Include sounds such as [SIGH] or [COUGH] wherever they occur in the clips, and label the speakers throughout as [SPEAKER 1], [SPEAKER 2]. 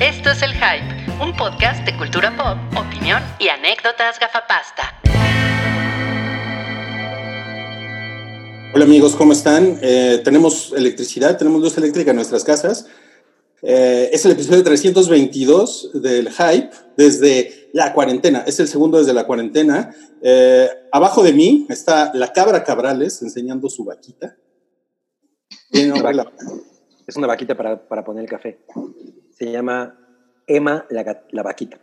[SPEAKER 1] Esto es El Hype, un podcast de cultura pop, opinión y anécdotas gafapasta.
[SPEAKER 2] Hola amigos, ¿cómo están? Eh, tenemos electricidad, tenemos luz eléctrica en nuestras casas. Eh, es el episodio 322 del Hype desde la cuarentena. Es el segundo desde la cuarentena. Eh, abajo de mí está la cabra Cabrales enseñando su vaquita.
[SPEAKER 3] Tiene una vaca- Es una vaquita para, para poner el café. Se llama Emma la, la vaquita.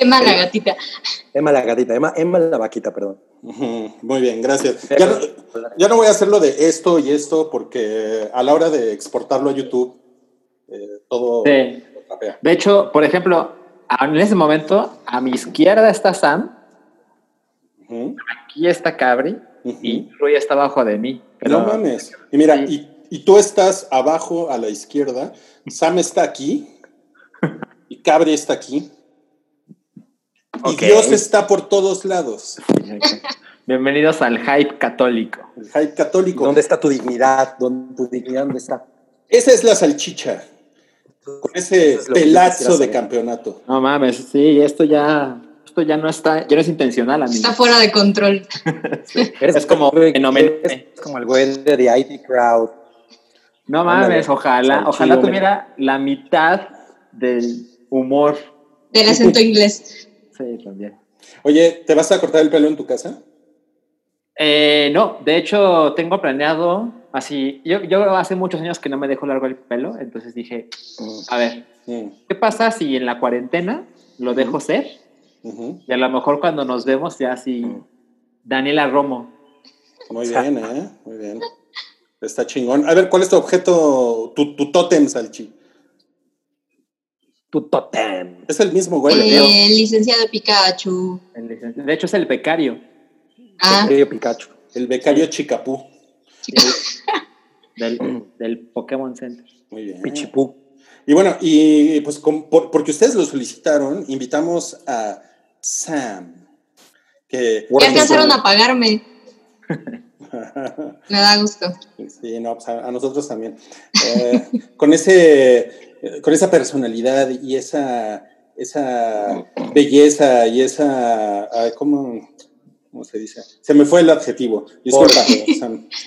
[SPEAKER 4] Emma la [LAUGHS] gatita.
[SPEAKER 3] Emma la gatita. Emma, Emma la vaquita, perdón.
[SPEAKER 2] Muy bien, gracias. Ya no, ya no voy a hacerlo de esto y esto porque a la hora de exportarlo a YouTube, eh, todo
[SPEAKER 5] Sí. De hecho, por ejemplo, a- en ese momento, a mi izquierda está Sam,
[SPEAKER 2] Ujú,
[SPEAKER 5] aquí está Cabri
[SPEAKER 2] ujú.
[SPEAKER 5] y Rui está abajo de mí. Pero,
[SPEAKER 2] No mames. Y mira,
[SPEAKER 5] Sí.
[SPEAKER 2] y, y tú estás abajo a la izquierda, Sam está aquí y Cabri está aquí. Y Dios está por todos lados.
[SPEAKER 5] Bienvenidos al hype católico.
[SPEAKER 2] El hype católico.
[SPEAKER 3] ¿Dónde está tu dignidad? ¿Dónde, ¿Tu dignidad dónde está?
[SPEAKER 2] Esa es la salchicha. Con ese
[SPEAKER 3] es
[SPEAKER 2] pelazo de campeonato.
[SPEAKER 5] No mames, sí, esto ya, esto ya no está, ya no es intencional, amigo.
[SPEAKER 4] Está fuera de control. [LAUGHS]
[SPEAKER 5] Es como.
[SPEAKER 3] Es como el güey de The IT Crowd.
[SPEAKER 5] No
[SPEAKER 3] Ándale.
[SPEAKER 5] mames, ojalá,
[SPEAKER 3] Salchido,
[SPEAKER 5] ojalá tuviera la mitad del humor.
[SPEAKER 4] Del acento inglés.
[SPEAKER 5] Sí, también.
[SPEAKER 2] Oye, ¿te vas a cortar el pelo en tu casa?
[SPEAKER 5] Eh, no, de hecho tengo planeado así. Yo, yo hace muchos años que no me dejo largo el pelo, entonces dije, a ver, ¿qué pasa si en la cuarentena lo dejo ser?
[SPEAKER 2] ujú.
[SPEAKER 5] Y a lo mejor cuando nos vemos ya así, Daniela Romo.
[SPEAKER 2] Muy bien, ¿eh? Muy bien. Está chingón. A ver, ¿cuál es tu objeto, tu, tu tótem, Salchi?
[SPEAKER 3] Tu totem.
[SPEAKER 2] Es el mismo, güey.
[SPEAKER 4] Eh, licenciado Pikachu.
[SPEAKER 5] el licenciado. De hecho es el becario
[SPEAKER 4] Ah,
[SPEAKER 3] Querido Pikachu.
[SPEAKER 2] El becario Chicapú.
[SPEAKER 4] chica. [LAUGHS]
[SPEAKER 5] del, del Pokémon Center.
[SPEAKER 2] Muy bien.
[SPEAKER 3] Pichipú.
[SPEAKER 2] Y bueno, y pues con- por- porque ustedes lo solicitaron, invitamos a Sam. Que,
[SPEAKER 4] Ya alcanzaron a pagarme. [LAUGHS] [LAUGHS] Me da gusto.
[SPEAKER 2] Sí, no, pues a, a nosotros también. Eh, [LAUGHS] con, ese, con esa personalidad y esa, esa belleza y esa... ay, ¿cómo, cómo se dice? Se me fue el adjetivo. Disculpa, Sam. [LAUGHS]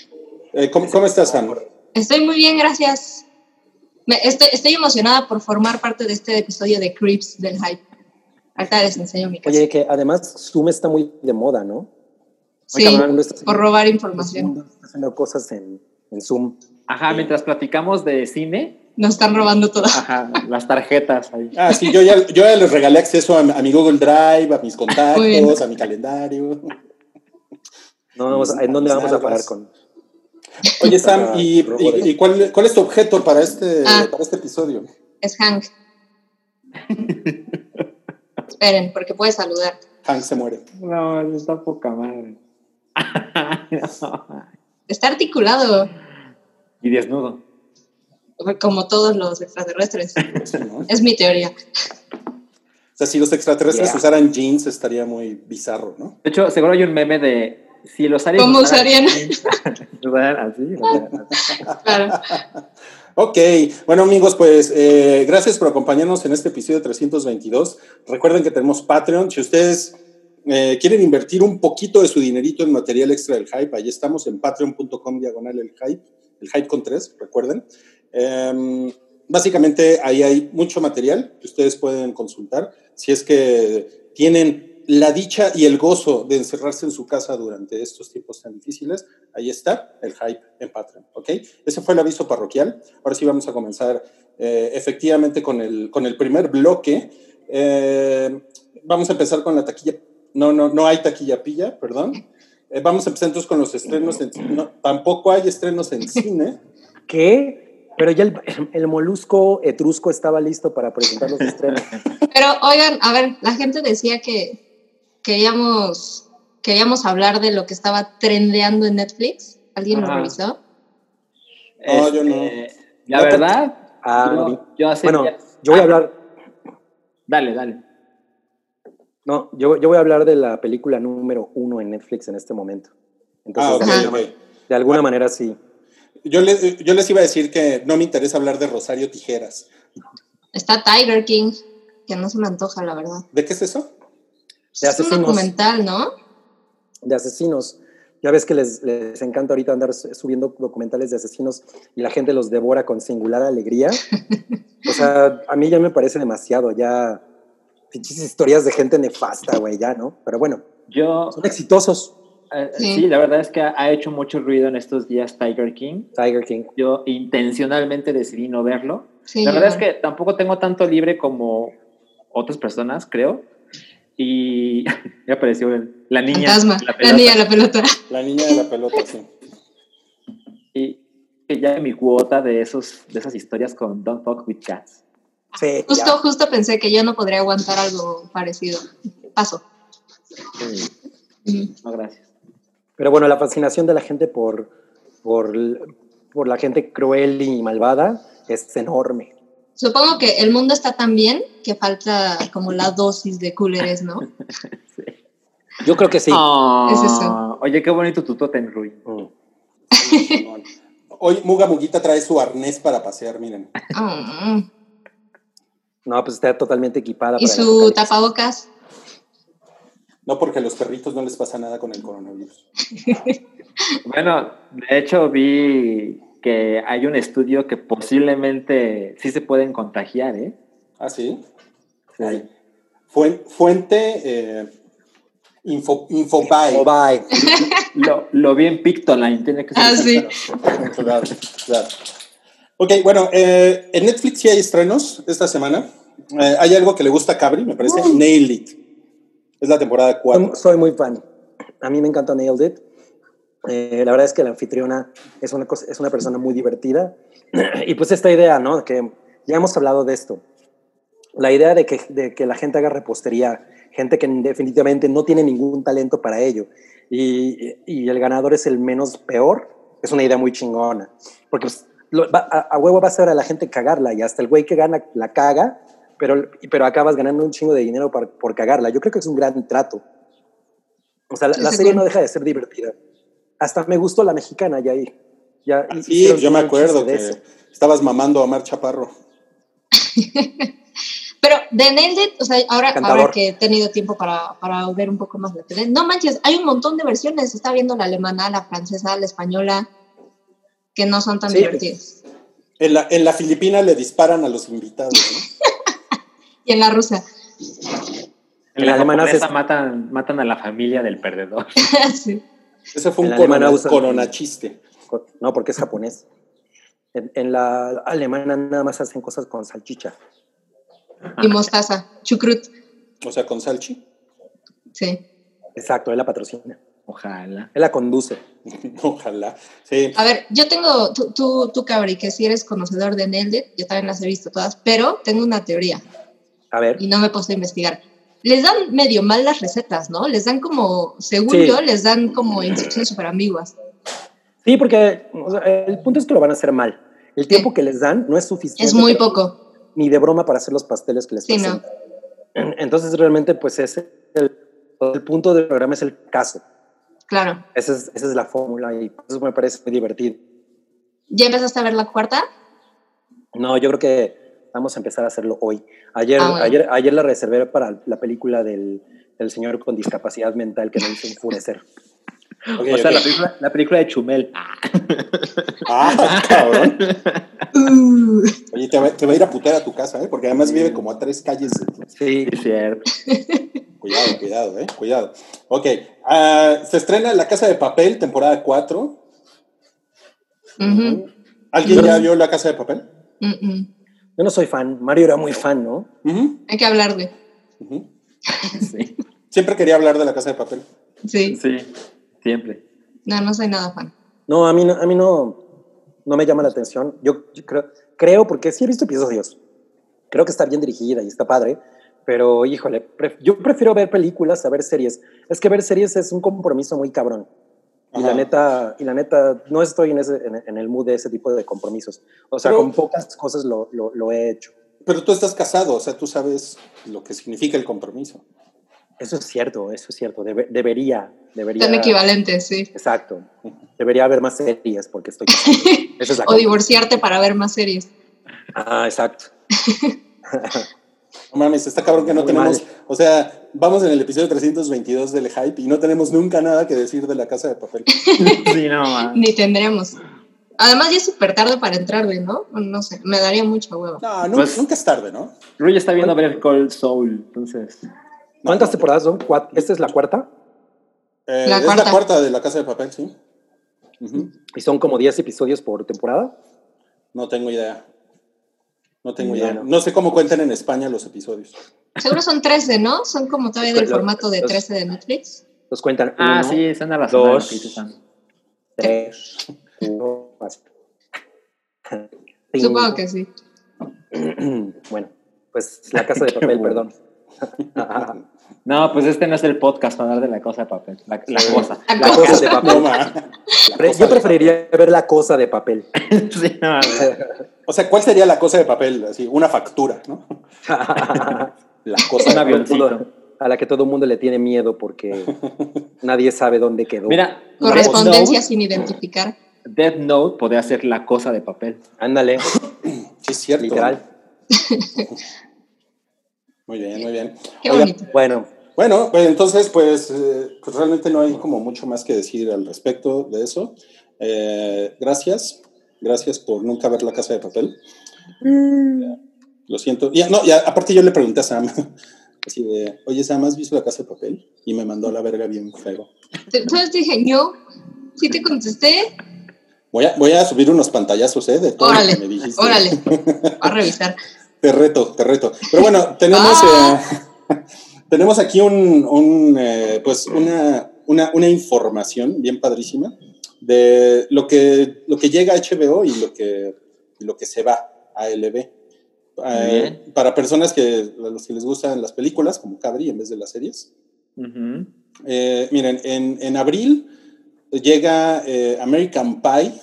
[SPEAKER 2] Eh, ¿cómo, cómo estás, Sam?
[SPEAKER 4] Estoy muy bien, gracias. Me- estoy, estoy emocionada por formar parte de este episodio de Creeps del Hype. Ahorita les enseño mi casa.
[SPEAKER 3] Oye, que además Zoom está muy de moda, ¿no?
[SPEAKER 4] Sí, por robar información.
[SPEAKER 3] está haciendo cosas en, en Zoom.
[SPEAKER 5] Ajá, mientras platicamos de cine,
[SPEAKER 4] Nos están robando todo.
[SPEAKER 5] ajá, las tarjetas ahí.
[SPEAKER 2] Ah, sí, yo ya, yo ya les regalé acceso a, a mi Google Drive, a mis contactos, a mi calendario.
[SPEAKER 3] No, vamos ¿En dónde vamos a parar con?
[SPEAKER 2] Oye, Sam,
[SPEAKER 3] Para
[SPEAKER 2] ¿y,
[SPEAKER 3] robo
[SPEAKER 2] y-
[SPEAKER 3] de-
[SPEAKER 2] y cuál, cuál es tu objeto para este,
[SPEAKER 4] Ah.
[SPEAKER 2] para este episodio?
[SPEAKER 4] Es Hank. [LAUGHS] Esperen, porque puede saludar.
[SPEAKER 2] Hank se muere.
[SPEAKER 5] No, está poca madre. No. [LAUGHS]
[SPEAKER 4] Está articulado,
[SPEAKER 5] Y desnudo.
[SPEAKER 4] como todos los extraterrestres. [LAUGHS]
[SPEAKER 2] O
[SPEAKER 4] Es mi teoría.
[SPEAKER 2] sea, si los extraterrestres
[SPEAKER 3] Yeah.
[SPEAKER 2] usaran jeans estaría muy bizarro, ¿no?
[SPEAKER 5] De hecho, seguro hay un meme de si los aliens
[SPEAKER 4] ¿Cómo usarían? [LAUGHS]
[SPEAKER 5] así.
[SPEAKER 4] Claro.
[SPEAKER 2] Ok, bueno amigos, pues eh, gracias por acompañarnos en este episodio 322. Recuerden que tenemos Patreon. Si ustedes eh, quieren invertir un poquito de su dinerito en material extra del hype, ahí estamos en patreon.com diagonal el hype, el hype con tres, recuerden. Em, básicamente ahí hay mucho material que ustedes pueden consultar si es que tienen la dicha y el gozo de encerrarse en su casa durante estos tiempos tan difíciles. Ahí está el hype en Patreon, ¿ok? Ese fue el aviso parroquial. Ahora sí vamos a comenzar eh, efectivamente con el, con el primer bloque. Eh, vamos a empezar con la taquilla. No, no, no hay taquilla pilla, perdón. Eh, vamos a empezar entonces con los estrenos. En, no, tampoco hay estrenos en cine.
[SPEAKER 3] ¿Qué? Pero ya el, el molusco etrusco estaba listo para presentar los estrenos.
[SPEAKER 4] Pero oigan, a ver, la gente decía que queríamos, queríamos hablar de lo que estaba trendeando en Netflix. ¿Alguien lo
[SPEAKER 5] Ajá.
[SPEAKER 4] revisó?
[SPEAKER 2] No, yo no.
[SPEAKER 5] Este, La
[SPEAKER 2] No,
[SPEAKER 5] verdad,
[SPEAKER 3] Ah,
[SPEAKER 5] yo, yo hace
[SPEAKER 3] Bueno,
[SPEAKER 5] días-
[SPEAKER 3] yo voy a hablar.
[SPEAKER 5] Dale, dale.
[SPEAKER 3] No, yo, yo voy a hablar de la película número uno en Netflix en este momento. Entonces,
[SPEAKER 2] Ah, ok,
[SPEAKER 3] de,
[SPEAKER 4] Ajá.
[SPEAKER 3] alguna,
[SPEAKER 2] ok.
[SPEAKER 3] de alguna manera sí.
[SPEAKER 2] Yo, le- yo les iba a decir que no me interesa hablar de Rosario Tijeras.
[SPEAKER 4] Está Tiger King, que no se me antoja, la verdad.
[SPEAKER 2] ¿De qué es eso?
[SPEAKER 3] De
[SPEAKER 4] Es un
[SPEAKER 3] asesinos.
[SPEAKER 4] documental, ¿no?
[SPEAKER 3] de asesinos. Ya ves que les, les encanta ahorita andar subiendo documentales de asesinos y la gente los devora con singular alegría. [LAUGHS] O sea, a mí ya me parece demasiado, ya pinches historias de gente nefasta, güey, ya, ¿no? Pero bueno,
[SPEAKER 5] Yo,
[SPEAKER 3] son exitosos.
[SPEAKER 5] eh,
[SPEAKER 4] Sí.
[SPEAKER 5] sí, la verdad es que ha ha hecho mucho ruido en estos días Tiger King.
[SPEAKER 3] Tiger King.
[SPEAKER 5] Yo intencionalmente decidí no verlo.
[SPEAKER 4] Sí,
[SPEAKER 5] La verdad es que tampoco tengo tanto libre como otras personas, creo. Y [LAUGHS] ya apareció el- la niña.
[SPEAKER 4] Fantasma.
[SPEAKER 5] la
[SPEAKER 4] niña, la pelota.
[SPEAKER 2] La niña de la pelota, sí.
[SPEAKER 5] Y que ya mi cuota de, esos, de esas historias con Don't Fuck with Cats.
[SPEAKER 3] Sí,
[SPEAKER 4] Justo,
[SPEAKER 3] ya.
[SPEAKER 4] justo pensé que yo no podría aguantar algo parecido. Paso. Mm.
[SPEAKER 5] No, gracias.
[SPEAKER 3] Pero bueno, la fascinación de la gente por, por, por la gente cruel y malvada es enorme.
[SPEAKER 4] Supongo que el mundo está tan bien que falta como la dosis de cooleres, ¿no? [LAUGHS]
[SPEAKER 3] Yo creo que sí.
[SPEAKER 5] Ah,
[SPEAKER 4] Es eso.
[SPEAKER 5] Oye, qué bonito tu totem, Rui.
[SPEAKER 3] Mm.
[SPEAKER 2] Hoy Muga Muguita trae su arnés para pasear, miren.
[SPEAKER 4] Mm.
[SPEAKER 3] No, pues está totalmente equipada.
[SPEAKER 4] Y
[SPEAKER 3] para
[SPEAKER 4] su tapabocas.
[SPEAKER 2] No porque a los perritos no les pasa nada con el coronavirus. [LAUGHS]
[SPEAKER 5] Bueno, de hecho vi que hay un estudio que posiblemente sí se pueden contagiar, ¿eh?
[SPEAKER 2] ¿Ah, sí?
[SPEAKER 5] Sí.
[SPEAKER 2] Ay. Fuen- fuente eh, info, Infobae.
[SPEAKER 5] Lo, lo vi en Pictoline, tiene que ser.
[SPEAKER 4] Ah, sí.
[SPEAKER 2] Claro, claro. Ok, bueno, eh, en Netflix sí hay estrenos esta semana. Eh, hay algo que le gusta a Cabri, me parece. Nailed It. Es la temporada 4.
[SPEAKER 3] Soy, soy muy fan. A mí me encanta Nailed It. Eh, la verdad es que la anfitriona es una, cosa, es una persona muy divertida. [CLEARS THROAT] y pues esta idea, ¿no? Que ya hemos hablado de esto. La idea de que, de que la gente haga repostería, gente que definitivamente no tiene ningún talento para ello, y, y el ganador es el menos peor, es una idea muy chingona. Porque pues, lo- va- a, a huevo vas a ver a la gente cagarla y hasta el güey que gana la caga, pero, pero acabas ganando un chingo de dinero por, por cagarla. Yo creo que es un gran trato. O sea, la, la
[SPEAKER 4] Sí,
[SPEAKER 3] serie no deja de ser divertida. Hasta me gustó la mexicana ya ahí. Ya
[SPEAKER 2] Sí,
[SPEAKER 3] hicieron
[SPEAKER 2] yo me acuerdo que
[SPEAKER 3] eso.
[SPEAKER 2] estabas mamando a Mar Chaparro. [LAUGHS]
[SPEAKER 4] Pero de Nailed o sea, ahora, ahora que he tenido tiempo para, para ver un poco más la tele, no manches, hay un montón de versiones. Está viendo la alemana, la francesa, la española, que no son tan
[SPEAKER 3] Sí.
[SPEAKER 4] divertidas.
[SPEAKER 2] En la, en la Filipina le disparan a los invitados. ¿no? [LAUGHS]
[SPEAKER 4] Y en la rusa.
[SPEAKER 5] En la japonesa
[SPEAKER 3] haces-
[SPEAKER 5] matan, matan a la familia del perdedor. [LAUGHS]
[SPEAKER 4] sí.
[SPEAKER 2] Ese fue un
[SPEAKER 3] En alemana
[SPEAKER 2] corona chiste.
[SPEAKER 3] No, porque es japonés. En, en la alemana nada más hacen cosas con salchicha.
[SPEAKER 4] Y mostaza, chucrut.
[SPEAKER 2] O sea, con salchi.
[SPEAKER 4] Sí.
[SPEAKER 3] Exacto, él la patrocina.
[SPEAKER 5] Ojalá.
[SPEAKER 3] Él la conduce. [LAUGHS]
[SPEAKER 2] Ojalá. Sí.
[SPEAKER 4] A ver, yo tengo, tú, tú, tú, Cabri, que si eres conocedor de It, yo también las he visto todas, pero tengo una teoría
[SPEAKER 3] A ver.
[SPEAKER 4] y no me he puesto a investigar. Les dan medio mal las recetas, ¿no? Les dan como, según
[SPEAKER 3] Sí.
[SPEAKER 4] yo, les dan como instrucciones súper ambiguas.
[SPEAKER 3] Sí, porque o sea, el punto es que lo van a hacer mal. El tiempo que les dan no es suficiente.
[SPEAKER 4] Es muy poco.
[SPEAKER 3] Ni de broma para hacer los pasteles que les
[SPEAKER 4] Sí, no.
[SPEAKER 3] Entonces, realmente, pues, ese el, el punto del programa es el caso.
[SPEAKER 4] Claro.
[SPEAKER 3] Esa es, esa es la fórmula y eso me parece muy divertido.
[SPEAKER 4] ¿Ya empezaste a ver la cuarta?
[SPEAKER 3] No, yo creo que vamos a empezar a hacerlo hoy. Ayer,
[SPEAKER 4] Ah, bueno.
[SPEAKER 3] ayer, ayer la reservé para la película del, del señor con discapacidad mental que me hizo enfurecer.
[SPEAKER 5] O sea, la película, la película de Chumel.
[SPEAKER 2] Ah, [LAUGHS] cabrón.
[SPEAKER 4] Uh,
[SPEAKER 2] Oye, te va, te va a ir a putear a tu casa, ¿eh? Porque además vive como a tres calles de.
[SPEAKER 3] Sí,
[SPEAKER 5] Es cierto. [LAUGHS]
[SPEAKER 2] Cuidado, cuidado, ¿eh? Cuidado. Ok. ah, se estrena La Casa de Papel, temporada 4.
[SPEAKER 4] ujú,
[SPEAKER 2] ¿Alguien ya vio La Casa de Papel?
[SPEAKER 3] yo no soy fan. Mario era muy fan, ¿no?
[SPEAKER 4] Hay que hablarle.
[SPEAKER 2] ujú. [LAUGHS]
[SPEAKER 5] Sí.
[SPEAKER 2] Siempre quería hablar de La Casa de Papel.
[SPEAKER 4] Sí.
[SPEAKER 5] Sí, siempre.
[SPEAKER 4] No, no soy nada fan.
[SPEAKER 3] No, a mí no, a mí no, no me llama la atención. Yo, yo creo, creo, porque sí he visto episodios. Creo que está bien dirigida y está padre. Pero, híjole, pref- yo prefiero ver películas a ver series. Es que ver series es un compromiso muy cabrón. Y la neta, y la neta, no estoy en, ese, en, en el mood de ese tipo de compromisos. O sea,
[SPEAKER 2] Pero-
[SPEAKER 3] con pocas cosas lo, lo, lo he hecho.
[SPEAKER 2] Pero tú estás casado, o sea, tú sabes lo que significa el compromiso.
[SPEAKER 3] Eso es cierto, eso es cierto. Debe- debería, debería.
[SPEAKER 4] Son equivalentes, sí.
[SPEAKER 3] Exacto. Debería haber más series porque estoy. [LAUGHS] Esa es la
[SPEAKER 4] O
[SPEAKER 3] cosa.
[SPEAKER 4] divorciarte para ver más series.
[SPEAKER 3] Ah, exacto. [LAUGHS]
[SPEAKER 2] No mames, está cabrón que no
[SPEAKER 3] Muy
[SPEAKER 2] tenemos,
[SPEAKER 3] mal.
[SPEAKER 2] o sea, vamos en el episodio 322 del Hype y no tenemos nunca nada que decir de la casa de papel. [LAUGHS]
[SPEAKER 5] Sí, no, man.
[SPEAKER 4] Ni tendremos. Además, ya es súper tarde para entrarle, ¿no? No sé, me daría mucha hueva.
[SPEAKER 2] No, nu-
[SPEAKER 5] Pues-
[SPEAKER 2] nunca es tarde, ¿no?
[SPEAKER 5] Rui está viendo Better Call Soul, entonces.
[SPEAKER 3] ¿Cuántas temporadas son? ¿Cuat- ¿Esta es la cuarta?
[SPEAKER 2] Eh,
[SPEAKER 4] La
[SPEAKER 2] es
[SPEAKER 4] cuarta.
[SPEAKER 2] la cuarta de la casa de papel, sí.
[SPEAKER 3] ¿Y son como 10 episodios por temporada?
[SPEAKER 2] No tengo idea. No tengo idea. No sé cómo cuentan en España los episodios.
[SPEAKER 4] Seguro son 13, ¿no? Son como todavía del
[SPEAKER 3] Los-
[SPEAKER 4] formato de
[SPEAKER 3] los-
[SPEAKER 4] 13 de Netflix.
[SPEAKER 3] Los cuentan
[SPEAKER 5] Ah,
[SPEAKER 3] uno,
[SPEAKER 5] sí, son a razón.
[SPEAKER 3] dos. tres, uno. [LAUGHS]
[SPEAKER 4] Supongo que sí. [CLEARS THROAT]
[SPEAKER 3] Bueno, pues la casa de papel, [LAUGHS] perdón. [LAUGHS]
[SPEAKER 5] No, pues este no es el podcast para hablar de la cosa de papel. La, la
[SPEAKER 3] Sí.
[SPEAKER 5] cosa.
[SPEAKER 3] La cosa de papel. Yo preferiría ver la cosa de papel. [LAUGHS]
[SPEAKER 5] Sí, no,
[SPEAKER 2] O sea, ¿cuál sería la cosa de papel? Así, una factura, ¿no? [LAUGHS] La cosa
[SPEAKER 5] Un
[SPEAKER 2] de papel.
[SPEAKER 5] avioncito.
[SPEAKER 3] a la que todo el mundo le tiene miedo porque nadie sabe dónde quedó.
[SPEAKER 5] Mira,
[SPEAKER 4] Correspondencia sin identificar.
[SPEAKER 5] Death Note podría ser la cosa de papel.
[SPEAKER 3] Ándale,
[SPEAKER 2] Sí, es cierto.
[SPEAKER 3] literal. [LAUGHS]
[SPEAKER 2] Muy bien, muy bien.
[SPEAKER 4] Qué bonito.
[SPEAKER 3] Bueno,
[SPEAKER 2] Bueno, pues entonces, pues, eh, pues realmente no hay como mucho más que decir al respecto de eso. Eh, gracias, gracias por nunca ver la casa de papel. Lo siento. Ya, no, ya, aparte yo le pregunté a Sam, [LAUGHS] así de, oye Sam, ¿has visto la casa de papel? Y me mandó a la verga bien feo.
[SPEAKER 4] Entonces dije, yo, sí te contesté.
[SPEAKER 2] Voy a, voy a subir unos pantallazos, ¿eh? De todo lo
[SPEAKER 4] Órale,
[SPEAKER 2] que me dijiste.
[SPEAKER 4] órale. [LAUGHS] A revisar.
[SPEAKER 2] Te reto, te reto. Pero bueno, tenemos,
[SPEAKER 4] Ah.
[SPEAKER 2] eh, [LAUGHS] tenemos aquí un, un, eh, pues una, una, una información bien padrísima de lo que, lo que llega a HBO y lo que, lo que se va a LB. Eh, para personas que a los que les gustan las películas, como Cabri, en vez de las series. Eh, miren, en, en abril llega eh, American Pie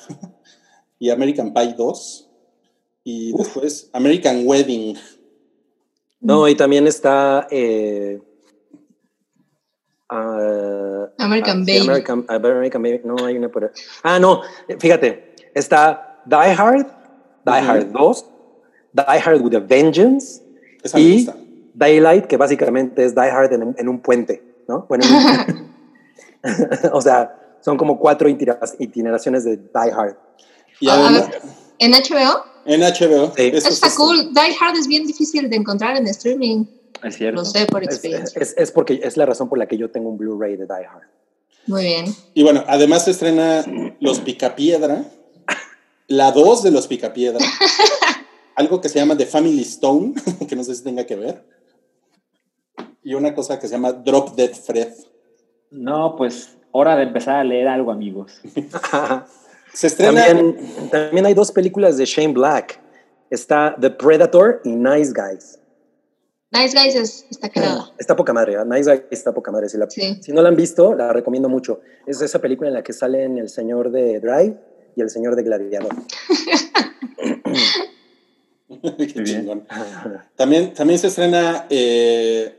[SPEAKER 2] [LAUGHS] y American Pie 2 y después American Wedding.
[SPEAKER 3] no, y también está eh, ah,
[SPEAKER 4] American
[SPEAKER 3] ah, sí,
[SPEAKER 4] Baby.
[SPEAKER 3] American, American Baby. No, hay una por ahí. Ah, no, fíjate, está Die Hard, Die. Hard 2, Die Hard with a Vengeance
[SPEAKER 2] Esa
[SPEAKER 3] y. Daylight, que básicamente es Die Hard en, un- en un puente, ¿no? Bueno, [LAUGHS] [LAUGHS] o sea, son como cuatro itineraciones de Die Hard.
[SPEAKER 2] Y
[SPEAKER 4] A
[SPEAKER 2] además,
[SPEAKER 4] ver, ¿En HBO?
[SPEAKER 2] En HBO.
[SPEAKER 3] Sí.
[SPEAKER 2] eso
[SPEAKER 4] Está
[SPEAKER 2] sí
[SPEAKER 4] cool. Die Hard es bien difícil de encontrar en streaming.
[SPEAKER 5] Es cierto.
[SPEAKER 4] Lo sé por
[SPEAKER 3] Es,
[SPEAKER 4] experiencia.
[SPEAKER 3] es- es porque es la razón por la que yo tengo un Blu-ray de Die Hard.
[SPEAKER 4] Muy bien.
[SPEAKER 2] Y bueno, además se estrena Los Picapiedra, la 2 de Los Picapiedra, [LAUGHS] algo que se llama The Family Stone, [LAUGHS] que no sé si tenga que ver, y una cosa que se llama Drop Dead Fred.
[SPEAKER 5] No, pues hora de empezar a leer algo, amigos. [LAUGHS]
[SPEAKER 2] Se estrena.
[SPEAKER 3] También, también hay dos películas de Shane Black. Está The Predator y Nice Guys.
[SPEAKER 4] Nice Guys es, está cagada. [CLEARS THROAT]
[SPEAKER 3] Está poca madre, ¿eh? Nice Guys está poca madre. Si, la-
[SPEAKER 4] Sí.
[SPEAKER 3] si no la han visto, la recomiendo mucho. Es esa película en la que salen el señor de Drive y el señor de Gladiador. [LAUGHS]
[SPEAKER 2] Qué chingón. También, también se estrena eh,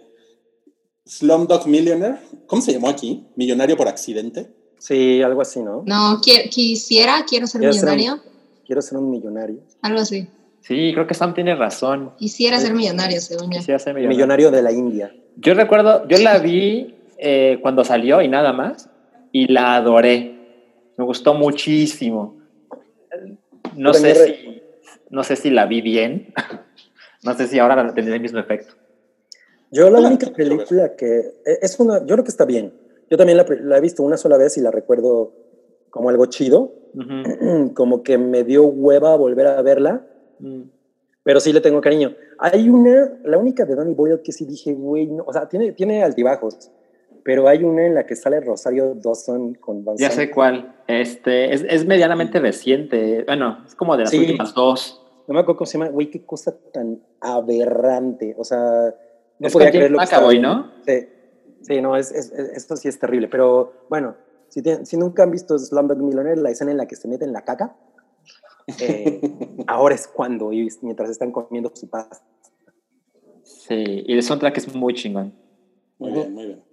[SPEAKER 2] Slumdog Millionaire. ¿Cómo se llamó aquí? Millonario por accidente.
[SPEAKER 3] Sí, algo así, ¿no?
[SPEAKER 4] No, qui- quisiera, quiero ser
[SPEAKER 3] Quiero ser un-
[SPEAKER 4] millonario.
[SPEAKER 3] Quiero ser un millonario.
[SPEAKER 4] Algo así.
[SPEAKER 5] Sí, creo que Sam tiene razón.
[SPEAKER 4] Quisiera ser millonario, según yo.
[SPEAKER 5] Quisiera ser millonario.
[SPEAKER 3] Millonario de la India.
[SPEAKER 5] Yo recuerdo, yo la vi eh, cuando salió y nada más, y la adoré. Me gustó muchísimo. No sé si, no sé si la vi bien. [LAUGHS] no sé si ahora tendría el mismo efecto.
[SPEAKER 3] Yo la única película que e- es una, yo creo que está bien. Yo también la, la he visto una sola vez y la recuerdo como algo chido,
[SPEAKER 5] Ujú. [CLEARS THROAT]
[SPEAKER 3] como que me dio hueva volver a verla,
[SPEAKER 5] Mm.
[SPEAKER 3] pero sí le tengo cariño. Hay una, la única de Danny Boyle que sí dije, güey, no, o sea, tiene, tiene altibajos, pero hay una en la que sale Rosario Dawson con Van
[SPEAKER 5] Ya sé cuál. Este, es, es medianamente reciente. Bueno, es como de las
[SPEAKER 3] Sí.
[SPEAKER 5] últimas dos.
[SPEAKER 3] No me acuerdo cómo se llama, güey, qué cosa tan aberrante, o sea, no
[SPEAKER 5] Es
[SPEAKER 3] podía creer lo que estaba
[SPEAKER 5] McAvoy,
[SPEAKER 3] viendo.
[SPEAKER 5] ¿no?
[SPEAKER 3] Sí, sí, no, es, es- es- esto sí es terrible, pero bueno, si, nunca han visto Slumdog Millionaire, la escena en la que se meten la caca, eh, [LAUGHS] ahora es cuando, y mientras están comiendo su pasta.
[SPEAKER 5] Sí, y el soundtrack es muy chingón.
[SPEAKER 2] Muy bien, muy bien.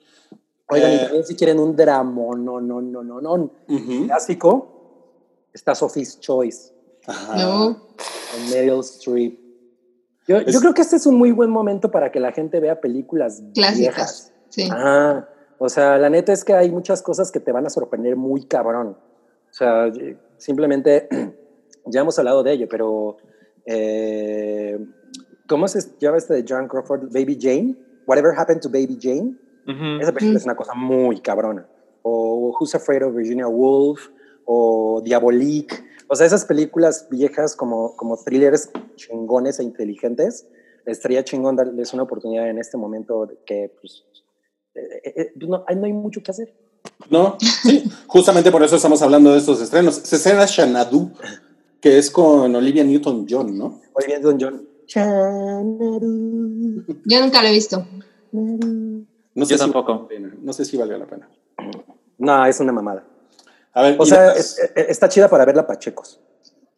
[SPEAKER 3] Oigan, y
[SPEAKER 2] Eh,
[SPEAKER 3] también si quieren un drama, no, no, no, no, no,
[SPEAKER 2] ujú.
[SPEAKER 3] clásico, está Sophie's Choice,
[SPEAKER 2] Ajá.
[SPEAKER 4] No.
[SPEAKER 3] con Meryl Streep. Yo,
[SPEAKER 2] Es-
[SPEAKER 3] yo creo que este es un muy buen momento para que la gente vea películas
[SPEAKER 4] Clásicas.
[SPEAKER 3] viejas.
[SPEAKER 4] Sí.
[SPEAKER 3] Ah, o sea, la neta es que hay muchas cosas que te van a sorprender muy cabrón. O sea, simplemente [CLEARS THROAT] ya hemos hablado de ello, pero eh, ¿cómo se llama este de John Crawford? Baby Jane. Whatever happened to Baby Jane. Esa película es una cosa muy cabrona. O Who's Afraid of Virginia Woolf, o Diabolique. O sea, esas películas viejas como, como thrillers chingones e inteligentes, estaría chingón darles una oportunidad en este momento de que, pues, no, hay- no hay mucho que hacer.
[SPEAKER 2] ¿No? Sí, justamente por eso estamos hablando de estos estrenos. Se estrena Xanadu, que es con Olivia Newton-John, ¿no?
[SPEAKER 3] Olivia Don John. Chanadu,
[SPEAKER 4] Yo nunca lo he visto.
[SPEAKER 2] No
[SPEAKER 5] Yo
[SPEAKER 2] si
[SPEAKER 5] tampoco.
[SPEAKER 2] pena. No sé si valga la pena.
[SPEAKER 3] No, es una mamada.
[SPEAKER 2] A ver,
[SPEAKER 3] O sea,
[SPEAKER 2] demás.
[SPEAKER 3] es- es- está chida para verla pachecos.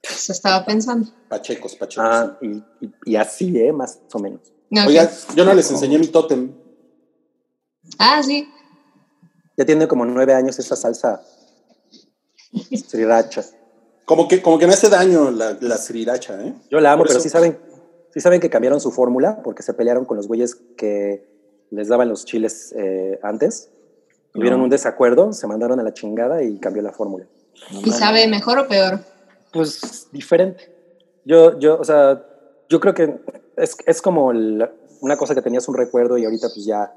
[SPEAKER 4] Se estaba pensando.
[SPEAKER 2] Pachecos, pachecos.
[SPEAKER 3] Ah, y, y- y así, ¿eh? Más o menos.
[SPEAKER 4] No,
[SPEAKER 2] Oiga, yo no les enseñé mi tótem.
[SPEAKER 4] Ah, sí.
[SPEAKER 3] Ya tiene como nueve años esa salsa [LAUGHS] sriracha.
[SPEAKER 2] Como que, como que me hace daño la, la sriracha, ¿eh?
[SPEAKER 3] Yo la amo,
[SPEAKER 2] Por
[SPEAKER 3] pero
[SPEAKER 2] eso-
[SPEAKER 3] sí saben, sí saben que cambiaron su fórmula porque se pelearon con los güeyes que les daban los chiles eh, antes. Tuvieron
[SPEAKER 5] No.
[SPEAKER 3] un desacuerdo, se mandaron a la chingada y cambió la fórmula.
[SPEAKER 4] ¿Y sabe mejor o peor?
[SPEAKER 3] Pues diferente. Yo, yo, o sea, yo creo que es, es como el- una cosa que tenías un recuerdo y ahorita pues ya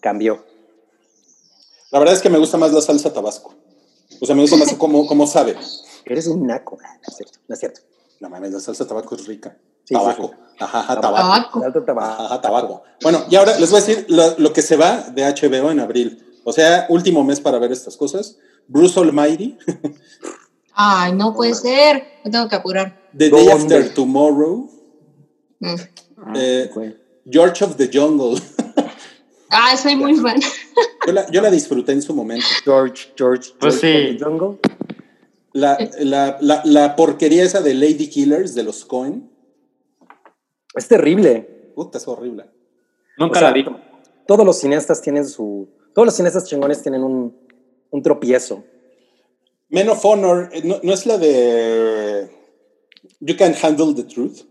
[SPEAKER 3] cambió.
[SPEAKER 2] La verdad es que me gusta más la salsa tabasco. O sea, me gusta más [LAUGHS] como, como sabe.
[SPEAKER 3] Eres un naco. No es cierto. No es cierto.
[SPEAKER 2] No mames, la salsa tabaco es rica.
[SPEAKER 3] Sí,
[SPEAKER 2] tabaco.
[SPEAKER 3] sí,
[SPEAKER 2] Ajá, ajá, tabaco.
[SPEAKER 4] Tabaco.
[SPEAKER 2] Ajá, tabaco. Bueno, y ahora les voy a decir lo, lo que se va de HBO en abril. O sea, último mes para ver estas cosas. Bruce Almighty, [LAUGHS]
[SPEAKER 4] Ay, no puede ser. Me tengo que apurar.
[SPEAKER 2] The Day. After Tomorrow,
[SPEAKER 4] Mm.
[SPEAKER 5] Ah,
[SPEAKER 2] Eh. George of the Jungle. [LAUGHS]
[SPEAKER 4] Ah, soy muy fan.
[SPEAKER 2] Yo la, yo la disfruté en su momento.
[SPEAKER 3] George, George,
[SPEAKER 5] Pues
[SPEAKER 3] George
[SPEAKER 5] sí.
[SPEAKER 3] the Jungle.
[SPEAKER 2] La, la, la, la porquería esa de Lady Killers de los Cohen,
[SPEAKER 3] Es terrible.
[SPEAKER 2] puta, es horrible.
[SPEAKER 5] Nunca
[SPEAKER 3] O sea,
[SPEAKER 5] la vi.
[SPEAKER 3] Todos los cineastas tienen su. Todos los cineastas chingones tienen un, un tropiezo.
[SPEAKER 2] Men of Honor, eh, ¿no, no es la de You Can Handle the Truth?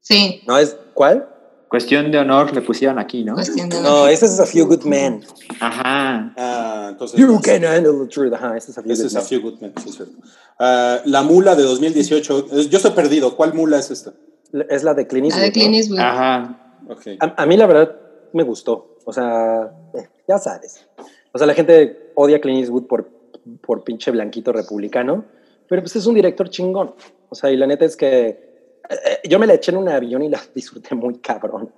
[SPEAKER 4] Sí,
[SPEAKER 3] ¿No es cuál?
[SPEAKER 5] Cuestión de honor le pusieron aquí, ¿no?
[SPEAKER 3] No, ese es A Few Good Men.
[SPEAKER 5] Ajá.
[SPEAKER 2] Ah, entonces.
[SPEAKER 3] You can handle the truth. Ajá, ese es A Few
[SPEAKER 2] Ese
[SPEAKER 3] Good
[SPEAKER 2] es A
[SPEAKER 3] Men.
[SPEAKER 2] Few Good Men, sí, cierto. Ah, la mula de 2018. eh, Yo estoy perdido. ¿Cuál mula es esta?
[SPEAKER 3] Es la de Clint
[SPEAKER 4] La de
[SPEAKER 3] Eastwood,
[SPEAKER 4] Clint
[SPEAKER 3] ¿no?
[SPEAKER 4] Eastwood.
[SPEAKER 5] Ajá.
[SPEAKER 2] Ok.
[SPEAKER 3] A, a mí la verdad me gustó. O sea, eh, ya sabes. O sea, la gente odia a Clint Eastwood por, por pinche blanquito republicano, pero pues es un director chingón. O sea, y la neta es que yo me la eché en un avión y la disfruté muy cabrón.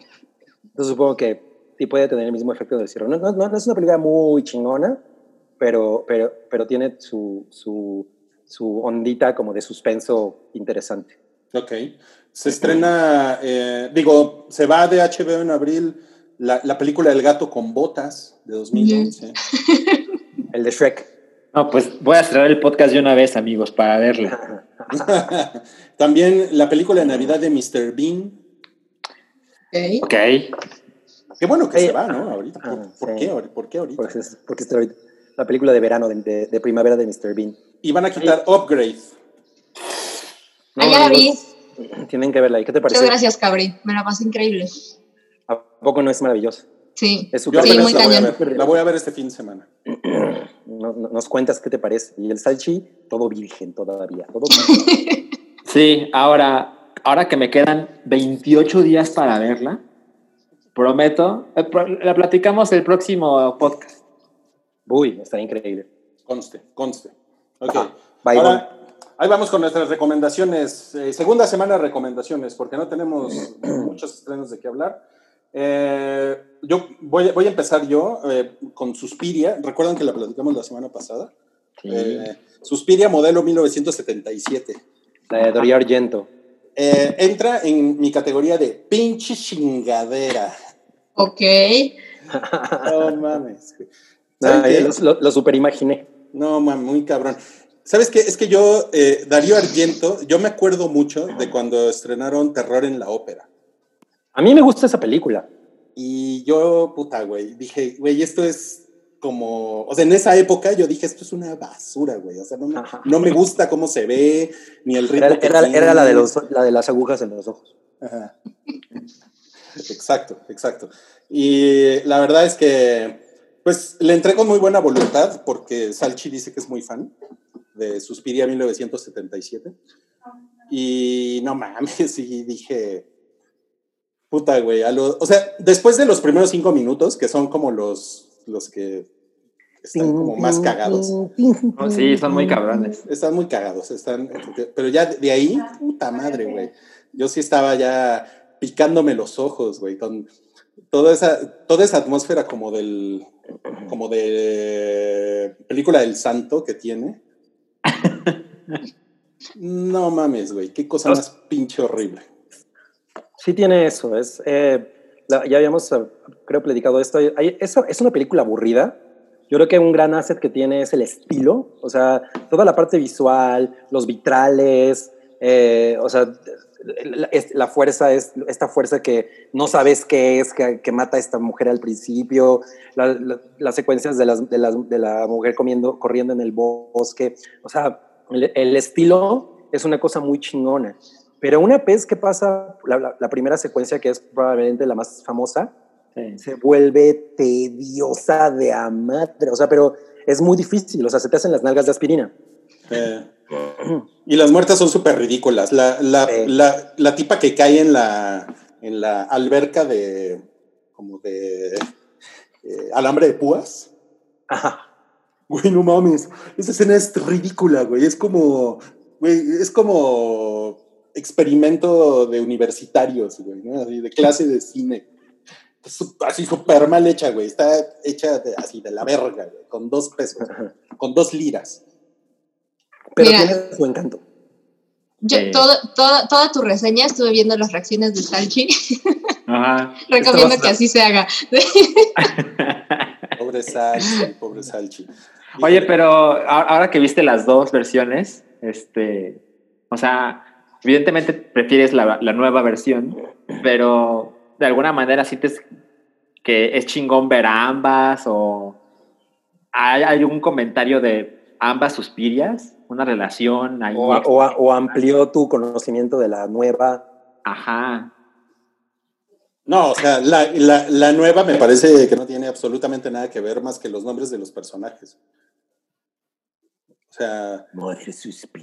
[SPEAKER 3] Entonces supongo que sí puede tener el mismo efecto del cierre. No, no, no es una película muy chingona, pero, pero, pero tiene su, su, su ondita como de suspenso interesante.
[SPEAKER 2] Ok. Se estrena, eh, digo, se va de HBO en abril la, la película El gato con botas de 2011. [LAUGHS]
[SPEAKER 3] El de Shrek.
[SPEAKER 5] No, pues voy a cerrar el podcast de una vez, amigos, para verla. [LAUGHS]
[SPEAKER 2] También la película de Navidad de Mr. Bean.
[SPEAKER 4] Ok.
[SPEAKER 5] Ok.
[SPEAKER 2] Qué bueno que
[SPEAKER 3] Sí.
[SPEAKER 2] se va, ¿no? Ahorita. ¿Por,
[SPEAKER 3] Ah,
[SPEAKER 2] por
[SPEAKER 3] sí.
[SPEAKER 2] qué, por qué ahorita?
[SPEAKER 3] Porque es, porque es ahorita la película de verano, de, de- de primavera de Mr. Bean.
[SPEAKER 2] Y van a quitar Upgrade.
[SPEAKER 4] Ah, ya la vi.
[SPEAKER 3] Tienen que verla. ¿Y qué te parece?
[SPEAKER 4] Muchas gracias, Cabri. Me la pasé increíble.
[SPEAKER 3] ¿A poco no es maravilloso?
[SPEAKER 4] Sí.
[SPEAKER 3] Es
[SPEAKER 4] Sí,
[SPEAKER 2] apenas
[SPEAKER 4] muy
[SPEAKER 2] la, voy a
[SPEAKER 4] cañón.
[SPEAKER 2] ver, la voy a ver este fin de semana. [CLEARS THROAT]
[SPEAKER 3] No- no- Nos cuentas qué te parece. Y el salchi, todo virgen todavía. Todo virgen. [LAUGHS]
[SPEAKER 5] Sí, ahora, ahora que me quedan 28 días para verla, prometo, eh, pro- la platicamos el próximo podcast.
[SPEAKER 3] Uy, está increíble.
[SPEAKER 2] Conste, conste. Ok.
[SPEAKER 3] Ah, bye,
[SPEAKER 2] Ahora, ahí vamos con nuestras recomendaciones. Eh, segunda semana de recomendaciones, porque no tenemos [CLEARS THROAT] muchos estrenos de qué hablar. Eh, yo voy, voy a empezar yo eh, con Suspiria. ¿Recuerdan que la platicamos la semana pasada?
[SPEAKER 5] Sí.
[SPEAKER 2] Eh, Suspiria modelo 1977.
[SPEAKER 3] La de Doria Argento.
[SPEAKER 2] Eh, entra en mi categoría de pinche chingadera.
[SPEAKER 4] Ok. [LAUGHS]
[SPEAKER 2] No mames.
[SPEAKER 3] lo, lo, superimaginé.
[SPEAKER 2] No, man, muy cabrón. ¿Sabes qué? Es que yo, eh, Darío Argento, yo me acuerdo mucho de cuando estrenaron Terror en la Ópera.
[SPEAKER 3] A mí me gusta esa película.
[SPEAKER 2] Y yo, puta, güey, dije, güey, esto es como, o sea, en esa época yo dije, esto es una basura, güey. O sea, no me, no me gusta cómo se ve, ni el ritmo.
[SPEAKER 3] Era,
[SPEAKER 2] que
[SPEAKER 3] era-
[SPEAKER 2] tiene.
[SPEAKER 3] era la, de los, la de las agujas en los ojos.
[SPEAKER 2] Ajá. Exacto, exacto. Y la verdad es que, pues, le entré con muy buena voluntad porque Salchi dice que es muy fan de Suspiria 1977. Y no mames, [LAUGHS] y dije, puta, güey, a lo- o sea, después de los primeros cinco minutos, que son como los, los que están como más cagados.
[SPEAKER 5] Oh, sí, son muy cabrones.
[SPEAKER 2] Están muy cagados, están, pero ya de ahí, puta madre, güey. Yo sí estaba ya picándome los ojos, güey, con toda esa, toda esa atmósfera como del, como de película del santo que tiene. [LAUGHS] No mames, güey, qué cosa más pinche horrible.
[SPEAKER 3] Sí tiene eso. Es, eh, ya habíamos, eh, creo, platicado esto. Es, es una película aburrida. Yo creo que un gran asset que tiene es el estilo. O sea, toda la parte visual, los vitrales, eh, o sea, la, fuerza es esta fuerza que no sabes qué es, que, que mata a esta mujer al principio, la- la- las secuencias de, las, de, las- de la mujer comiendo, corriendo en el bosque. O sea, el estilo es una cosa muy chingona. Pero una vez que pasa la, la- la primera secuencia, que es probablemente la más famosa,
[SPEAKER 5] Sí.
[SPEAKER 3] se vuelve tediosa de a madre. O sea, pero es muy difícil. O sea, se te hacen las nalgas de aspirina.
[SPEAKER 2] Eh, y las muertas son súper ridículas. La, la,
[SPEAKER 3] Sí.
[SPEAKER 2] la, la tipa que cae en la, en la alberca de, como de eh, alambre de púas.
[SPEAKER 3] Ajá.
[SPEAKER 2] Güey, no mames. Esa escena es ridícula, güey. Es como, güey, es como experimento de universitarios, güey, ¿no? Así, de clase de cine. Así súper mal hecha, güey. Está hecha de- así de la verga, güey. Con dos pesos, con dos liras.
[SPEAKER 3] Pero
[SPEAKER 4] Mira.
[SPEAKER 3] tiene su encanto.
[SPEAKER 4] Yo,
[SPEAKER 5] Sí.
[SPEAKER 4] todo, todo- toda tu reseña estuve viendo las reacciones de Salchi.
[SPEAKER 5] Ajá. [LAUGHS]
[SPEAKER 4] Recomiendo que así se haga. [LAUGHS]
[SPEAKER 2] Pobre Salchi, pobre Salchi.
[SPEAKER 5] Oye, pero ahora que viste las dos versiones, este, o sea, evidentemente prefieres la, la nueva versión, pero de alguna manera sientes que es chingón ver a ambas o hay algún comentario de ambas suspirias, una relación ahí.
[SPEAKER 3] O, o, o amplió tu conocimiento de la nueva.
[SPEAKER 5] Ajá.
[SPEAKER 2] No, o sea, la, la, la nueva me parece que no tiene absolutamente nada que ver más que los nombres de los personajes. O sea,
[SPEAKER 3] Madre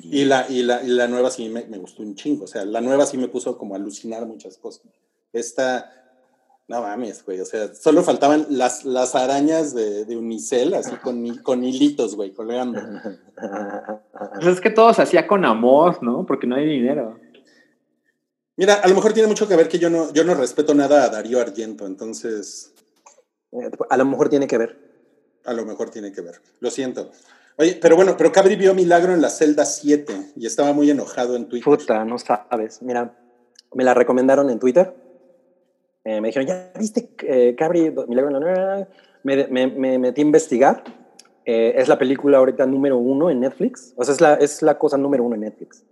[SPEAKER 2] y la, y la, y la nueva sí me, me gustó un chingo. O sea, la nueva sí me puso como a alucinar muchas cosas. Esta, no mames, güey. O sea, solo faltaban las, las arañas de, de unicel, así con, con hilitos, güey, colgando.
[SPEAKER 5] Pues [LAUGHS] es que todo se hacía con amor, ¿no? Porque no hay dinero.
[SPEAKER 2] Mira, a lo mejor tiene mucho que ver que yo no, yo no respeto nada a Darío Argento, entonces
[SPEAKER 3] Eh, A lo mejor tiene que ver.
[SPEAKER 2] a lo mejor tiene que ver. Lo siento. Oye, pero bueno, pero Cabri vio Milagro en la celda 7 y estaba muy enojado en Twitter.
[SPEAKER 3] Puta, no sabes. Mira, me la recomendaron en Twitter. Eh, me dijeron, ¿ya viste eh, Cabri, Milagro en la? Me, me, me metí a investigar. Eh, es la película ahorita número uno en Netflix. O sea, es la, es la cosa número uno en Netflix.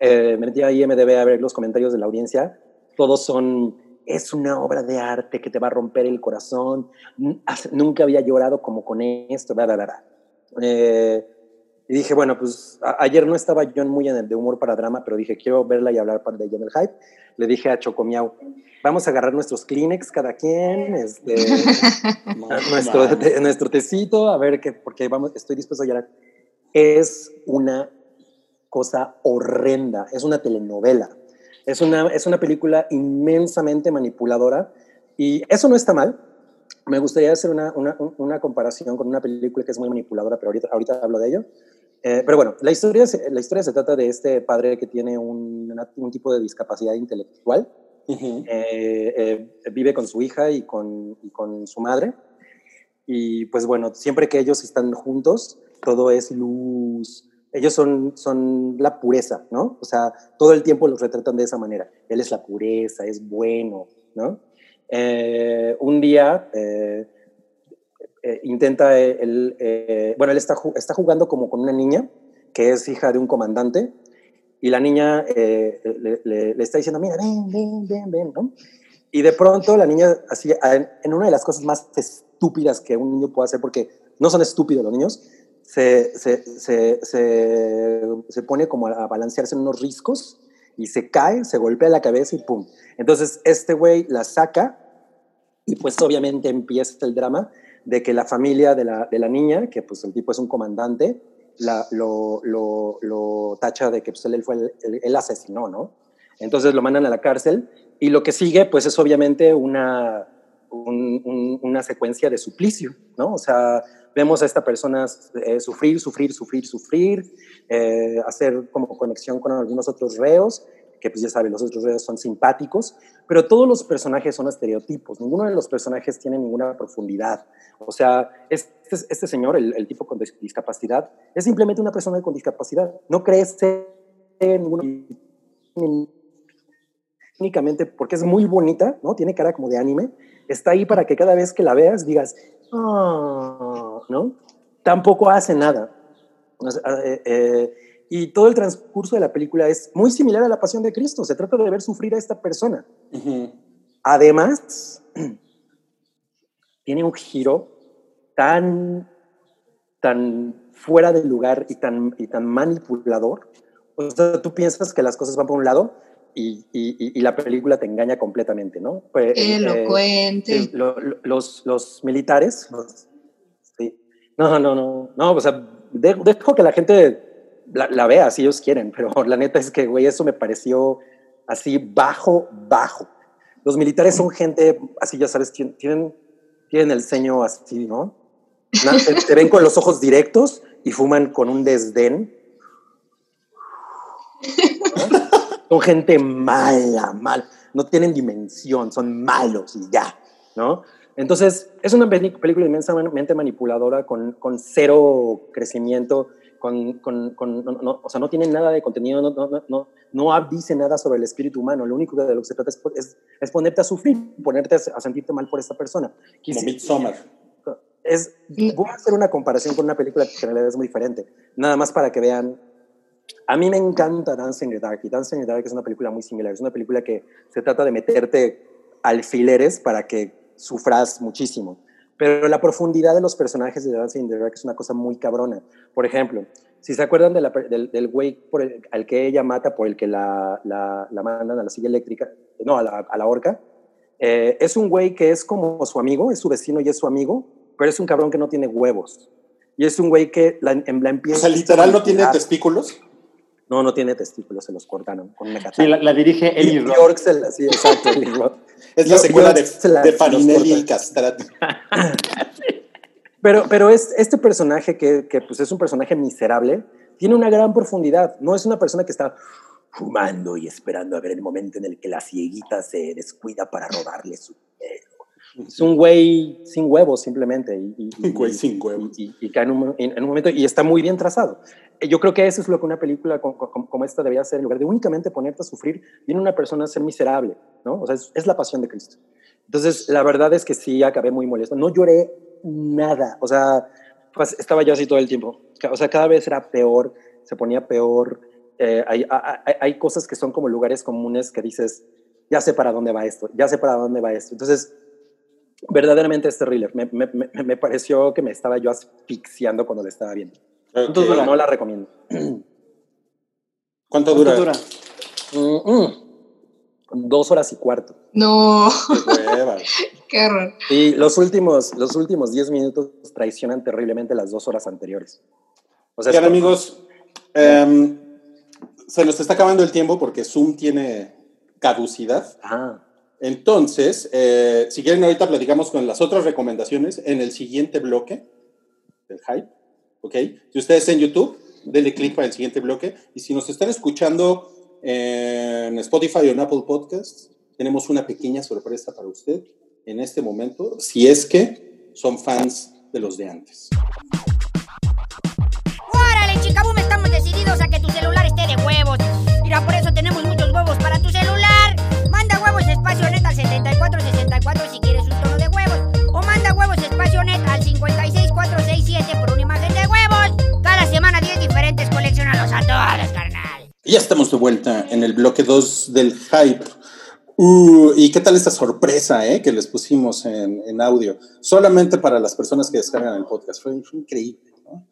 [SPEAKER 3] Eh, me metí a IMDB a ver los comentarios de la audiencia. Todos son, es una obra de arte que te va a romper el corazón. Nunca había llorado como con esto, bla, bla, bla. Eh, y dije, bueno, pues a- ayer no estaba yo muy en el de humor para drama, pero dije, quiero verla y hablar para de ella en el hype. Le dije a Chocomiao, vamos a agarrar nuestros Kleenex cada quien, este, [LAUGHS] [LAUGHS] nuestro, te- nuestro tecito, a ver qué, porque vamos, estoy dispuesto a llorar. Es una cosa horrenda, es una telenovela, es una, es una película inmensamente manipuladora y eso no está mal. Me gustaría hacer una, una, una comparación con una película que es muy manipuladora, pero ahorita, ahorita hablo de ello. Eh, pero bueno, la historia, la historia se trata de este padre que tiene un, una- un tipo de discapacidad intelectual
[SPEAKER 2] Ujú.
[SPEAKER 3] eh, eh, vive con su hija y con, y con su madre. Y pues bueno, siempre que ellos están juntos, todo es luz. Ellos son, son la pureza, ¿no? O sea, todo el tiempo los retratan de esa manera. Él es la pureza, es bueno, ¿no? Eh, un día eh, eh, intenta él, bueno, él está, está jugando como con una niña que es hija de un comandante y la niña le, está diciendo, mira, ven, ven, ven, ven, ¿no? Y de pronto la niña, así, en, una de las cosas más estúpidas que un niño puede hacer, porque no son estúpidos los niños, se, se, se, se pone como a balancearse en unos riscos y se cae, se golpea la cabeza y pum. Entonces este güey la saca y pues obviamente empieza el drama de que la familia de la, de la niña, que pues el tipo es un comandante, la, lo, lo, lo, tacha de que pues, él fue el, el, asesinó, ¿no? Entonces lo mandan a la cárcel y lo que sigue pues es obviamente una, un, un, una secuencia de suplicio, ¿no? O sea, vemos a esta persona eh, sufrir, sufrir, sufrir, sufrir, eh, hacer como conexión con algunos otros reos, que pues ya saben, los otros reos son simpáticos, pero todos los personajes son estereotipos, ninguno de los personajes tiene ninguna profundidad. O sea, este, este señor, el, el, tipo con discapacidad, es simplemente una persona con discapacidad, no crece ninguna únicamente porque es muy bonita, ¿no? Tiene cara como de anime, está ahí para que cada vez que la veas digas, oh, ¿no? Tampoco hace nada. Eh, eh, y todo el transcurso de la película es muy similar a la pasión de Cristo. Se trata de ver sufrir a esta persona. Uh -huh. Además, [CLEARS THROAT] tiene un giro tan, tan fuera del lugar y tan, y tan manipulador. O sea, tú piensas que las cosas van por un lado y, y, y, la película te engaña completamente, ¿no?
[SPEAKER 4] Pues, Elocuente.
[SPEAKER 3] Eh, lo, lo, los, los, militares, los, sí. no, no, no, no, o sea, dejo, dejo que la gente la, la, vea si ellos quieren, pero [LAUGHS] la neta es que, güey, eso me pareció así bajo, bajo. Los militares son gente, así ya sabes, tienen, tienen el ceño así, ¿no? Te, te ven con los ojos directos y fuman con un desdén. [LAUGHS] son gente mala, mal, no tienen dimensión, son malos y ya, ¿no? Entonces, es una película inmensamente manipuladora con, con cero crecimiento, con, con, con no, no, o sea, no tiene nada de contenido, no, no, no, no dice nada sobre el espíritu humano, lo único de lo que se trata es, es, es ponerte a sufrir, ponerte a, a, sentirte mal por esta persona.
[SPEAKER 2] Como Midsommar.
[SPEAKER 3] Es, voy a hacer una comparación con una película que en realidad es muy diferente, nada más para que vean a mí me encanta Dancing in the Dark y Dancing in the Dark es una película muy similar. Es una película que se trata de meterte alfileres para que sufras muchísimo. Pero la profundidad de los personajes de Dancing in the Dark es una cosa muy cabrona. Por ejemplo, si se acuerdan de la, del, del güey al que ella mata, por el que la, la, la mandan a la silla eléctrica, no, a la, a la horca, eh, es un güey que es como su amigo, es su vecino y es su amigo, pero es un cabrón que no tiene huevos. Y es un güey que la, la empieza...
[SPEAKER 2] O sea, literal no tiene testículos.
[SPEAKER 3] No, no tiene testículos, se los cortaron con una
[SPEAKER 5] Sí, la, la dirige Eli Roth.
[SPEAKER 3] York se la, sí, exacto, Eli Roth.
[SPEAKER 2] Es la secuela de, de Farinelli y Castrati. [LAUGHS]
[SPEAKER 3] pero, pero es este personaje que, que pues es un personaje miserable, tiene una gran profundidad. No es una persona que está fumando y esperando a ver el momento en el que la cieguita se descuida para robarle su. Es un güey sin huevos simplemente. Y, y,
[SPEAKER 2] un güey sin huevos.
[SPEAKER 3] Y, y, cae en un, en, en un momento y está muy bien trazado yo creo que eso es lo que una película como, como, esta debería hacer, en lugar de únicamente ponerte a sufrir, viene una persona a ser miserable, ¿no? O sea, es, es, la pasión de Cristo. Entonces, la verdad es que sí, acabé muy molesto. No lloré nada, o sea, pues estaba yo así todo el tiempo. O sea, cada vez era peor, se ponía peor. Eh, hay, hay, hay, cosas que son como lugares comunes que dices, ya sé para dónde va esto, ya sé para dónde va esto. Entonces, verdaderamente este thriller. Me, me, me, me pareció que me estaba yo asfixiando cuando lo estaba viendo. Okay. Entonces, no la recomiendo. [CLEARS THROAT]
[SPEAKER 2] ¿Cuánto dura?
[SPEAKER 5] dura?
[SPEAKER 3] Mm, mm. Dos horas y cuarto.
[SPEAKER 4] No. [LAUGHS]
[SPEAKER 2] Qué,
[SPEAKER 4] horror.
[SPEAKER 3] Y los últimos, los últimos diez minutos traicionan terriblemente las dos horas anteriores.
[SPEAKER 2] O sea, Bien, amigos, eh, se nos está acabando el tiempo porque Zoom tiene caducidad.
[SPEAKER 3] Ah.
[SPEAKER 2] Entonces, eh, si quieren, ahorita platicamos con las otras recomendaciones en el siguiente bloque del hype. ¿ok? Si ustedes en YouTube, denle clic para el siguiente bloque. Y si nos están escuchando en Spotify o en Apple Podcasts, tenemos una pequeña sorpresa para usted en este momento, si es que son fans de los de antes.
[SPEAKER 6] ¡Órale, chicabum! Estamos decididos a que tu celular esté de huevos. Mira, por eso tenemos muchos huevos para. Manda huevos espacio net al 7464 si quieres un tono de huevos. O manda huevos espacio net al 56467 por una imagen de huevos. Cada semana 10 diferentes, coleccionalos a todos, carnal.
[SPEAKER 2] Ya estamos de vuelta en el bloque 2 del hype. Uh, ¿Y qué tal esta sorpresa eh, que les pusimos en, audio? Solamente para las personas que descargan el podcast. Fue, increíble. ¿no?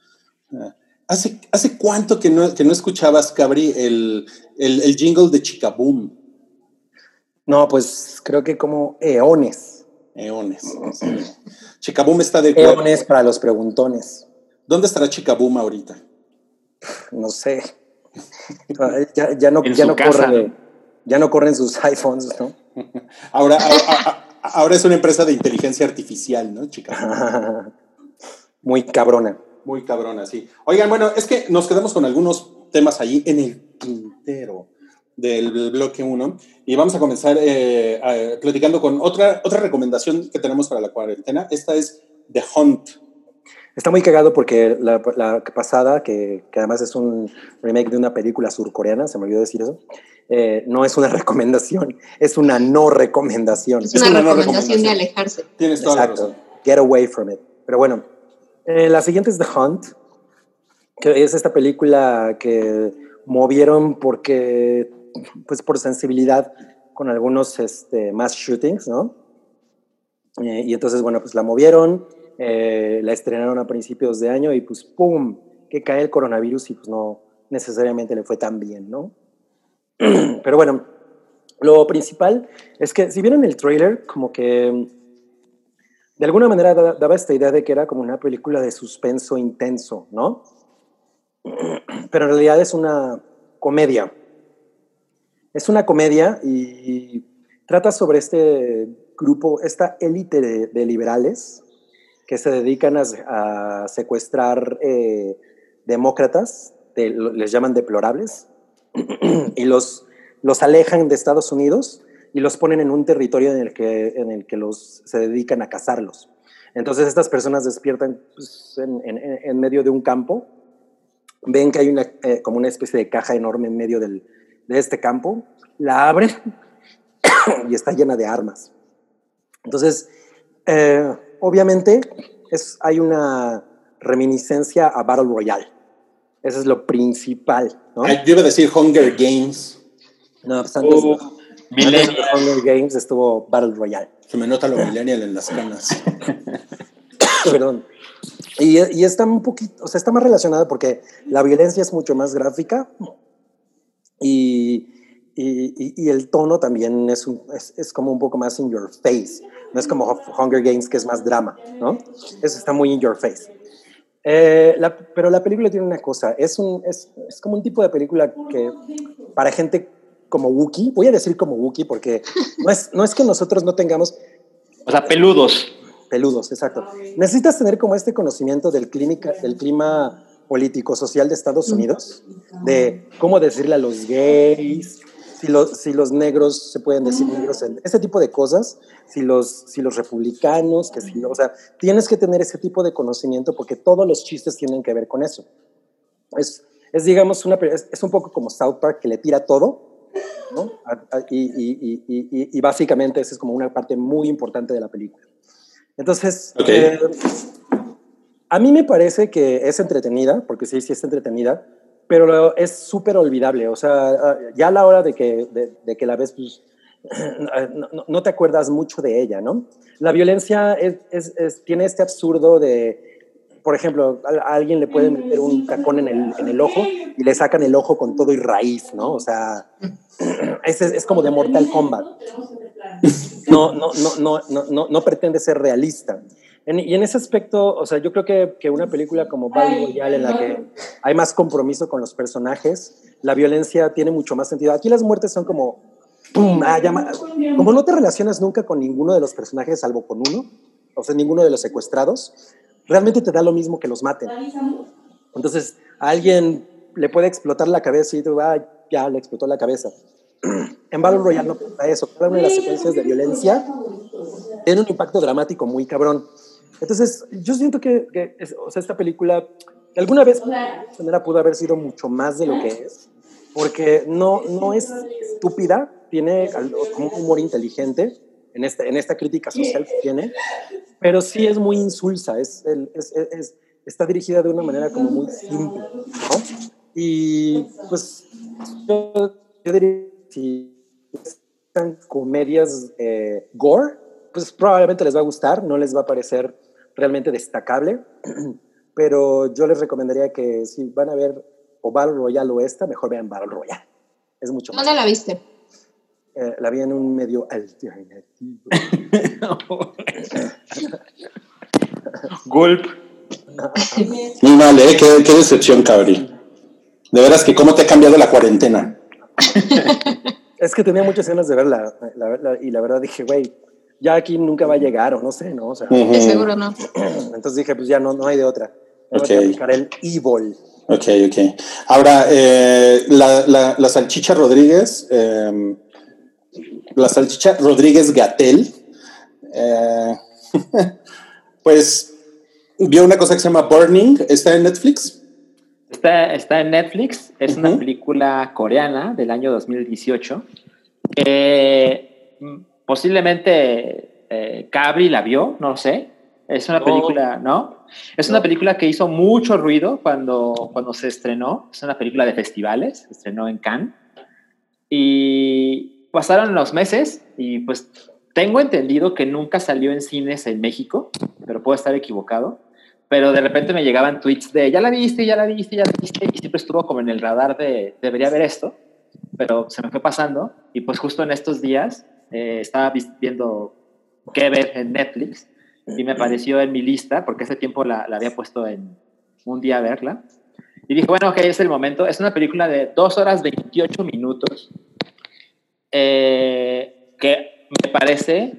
[SPEAKER 2] Uh, ¿hace, ¿Hace cuánto que no, que no escuchabas, Cabri, el, el, el jingle de Chicaboom?
[SPEAKER 3] No, pues creo que como eones.
[SPEAKER 2] Eones. Sí. Chicaboom está de
[SPEAKER 3] Eones para los preguntones.
[SPEAKER 2] ¿Dónde estará Chicaboom ahorita?
[SPEAKER 3] No sé. [LAUGHS] ya, ya, no, ya no corre ya no corren sus [LAUGHS] iPhones, ¿no? [LAUGHS]
[SPEAKER 2] ahora, ahora, ahora, es una empresa de inteligencia artificial, ¿no, chica?
[SPEAKER 3] Muy cabrona.
[SPEAKER 2] Muy cabrona, sí. Oigan, bueno, es que nos quedamos con algunos temas allí en el tintero del bloque 1 y vamos a comenzar eh, a, platicando con otra, otra recomendación que tenemos para la cuarentena. Esta es The Hunt.
[SPEAKER 3] Está muy cagado porque la, la pasada, que, que, además es un remake de una película surcoreana, se me olvidó decir eso, eh, no es una [LAUGHS] recomendación, es una no recomendación.
[SPEAKER 4] Es una, es una recomendación, no recomendación, de alejarse.
[SPEAKER 2] Tienes toda Exacto. la razón.
[SPEAKER 3] Get away from it. Pero bueno, eh, la siguiente es The Hunt, que es esta película que movieron porque, pues por sensibilidad con algunos este, mass shootings, ¿no? Eh, y entonces, bueno, pues la movieron, eh, la estrenaron a principios de año y pues, ¡pum!, que cae el coronavirus y pues no necesariamente le fue tan bien, ¿no? [CLEARS THROAT] Pero bueno, lo principal es que si vieron el trailer, como que de alguna manera daba esta idea de que era como una película de suspenso intenso, ¿no? [CLEARS THROAT] Pero en realidad es una comedia. Es una comedia y trata sobre este grupo, esta élite de, liberales que se dedican a, secuestrar eh, demócratas, de, les llaman deplorables, [CLEARS THROAT] y los, los alejan de Estados Unidos y los ponen en un territorio en el que, en el que los, se dedican a cazarlos. Entonces estas personas despiertan pues, en, medio de un campo, ven que hay una, eh, como una especie de caja enorme en medio del, de este campo, la abren [COUGHS] y está llena de armas. Entonces, eh, obviamente es, hay una reminiscencia a Battle Royale. Eso es lo principal. ¿no?
[SPEAKER 2] Yo iba a decir Hunger Games.
[SPEAKER 3] No, pues antes, uh, antes de Hunger Games estuvo Battle Royale.
[SPEAKER 2] Se me nota lo millennial en las canas. [COUGHS]
[SPEAKER 3] Perdón. Y, y, está un poquito, o sea, está más relacionada porque la violencia es mucho más gráfica y, y, y el tono también es, un, es, es, como un poco más in your face. No es como Hunger Games, que es más drama, ¿no? Eso está muy in your face. Eh, la, pero la película tiene una cosa, es, un, es, es, como un tipo de película que para gente como Wookiee, voy a decir como Wookiee porque no es, no es que nosotros no tengamos...
[SPEAKER 5] O sea, peludos.
[SPEAKER 3] Peludos, exacto. Necesitas tener como este conocimiento del, clínica, del clima político, social de Estados Unidos, de cómo decirle a los gays, si los, si los negros se pueden decir negros, ese tipo de cosas, si los, si los republicanos, que si, o sea, tienes que tener ese tipo de conocimiento porque todos los chistes tienen que ver con eso. Es, es digamos, una, es, es un poco como South Park que le tira todo, ¿no? Y, y, y, y, básicamente esa es como una parte muy importante de la película. Entonces, okay. eh, a mí me parece que es entretenida, porque sí, sí es entretenida, pero es súper olvidable. O sea, ya a la hora de que, de, de que la ves, pues, [CLEARS THROAT] no, no, te acuerdas mucho de ella, ¿no? La violencia es, es, es, tiene este absurdo de, por ejemplo, a, alguien le pueden meter un tacón en el, en el, ojo y le sacan el ojo con todo y raíz, ¿no? O sea, [CLEARS THROAT] es, es como de Mortal Kombat. No, no, no, no, no, no pretende ser realista. En, y en ese aspecto, o sea, yo creo que, que una película como Battle Royale, en la que hay más compromiso con los personajes, la violencia tiene mucho más sentido. Aquí las muertes son como, ¡pum! Ah, llama, como no te relacionas nunca con ninguno de los personajes, salvo con uno, o sea, ninguno de los secuestrados, realmente te da lo mismo que los maten. Entonces, a alguien le puede explotar la cabeza y tú, ah, ya le explotó la cabeza. [CLEARS THROAT] En Battle Royale no pasa eso. Cada una de las secuencias de violencia tiene un impacto dramático muy cabrón. Entonces, yo siento que, que es, o sea, esta película alguna vez manera, pudo haber sido mucho más de lo que es, porque no, no es estúpida, tiene como un humor inteligente en esta, en esta crítica social que tiene, pero sí es muy insulsa, es, es, es, está dirigida de una manera como muy simple, ¿no? Y pues yo, yo diría, si gustan comedias eh, gore, pues probablemente les va a gustar, no les va a parecer realmente destacable, [CLEARS THROAT] pero yo les recomendaría que si van a ver o Battle Royale o esta, mejor vean Battle Royale. Es mucho más.
[SPEAKER 4] ¿Dónde la viste?
[SPEAKER 3] Eh, la vi en un medio alternativo. [LAUGHS]
[SPEAKER 5] Gulp.
[SPEAKER 2] Muy mal, ¿eh? Qué, qué decepción, Cabri. De veras que cómo te ha cambiado la cuarentena. [LAUGHS]
[SPEAKER 3] Es que tenía muchas ganas de verla la- la- y la verdad dije, güey, ya aquí nunca va a llegar o no sé, ¿no? O sea.
[SPEAKER 4] De seguro no. [CLEARS THROAT]
[SPEAKER 3] entonces dije, pues ya no, no hay de otra. Tengo
[SPEAKER 2] Ok.
[SPEAKER 3] que aplicar el evil.
[SPEAKER 2] Ok, ok. Ahora, eh, la, la, la salchicha Rodríguez, eh, la salchicha Rodríguez Gatel, eh, [LAUGHS] pues vio una cosa que se llama Burning, está en Netflix.
[SPEAKER 5] Está, está en Netflix, es una película coreana del año 2018. que, mm, posiblemente eh, Cabri la vio, no sé. Es una
[SPEAKER 3] No.
[SPEAKER 5] película, ¿no? Es una película que hizo mucho ruido cuando, cuando se estrenó. Es una película de festivales, se estrenó en Cannes. Y pasaron los meses y pues tengo entendido que nunca salió en cines en México, pero puedo estar equivocado. Pero de repente me llegaban tweets de ya la viste, ya la viste, ya la viste, y siempre estuvo como en el radar de debería ver esto, pero se me fue pasando. Y pues justo en estos días eh, estaba viendo qué ver en Netflix y me apareció en mi lista, porque ese tiempo la, la había puesto en un día a verla. Y dije, bueno, ok, es el momento. Es una película de 2 horas 28 minutos, eh, que me parece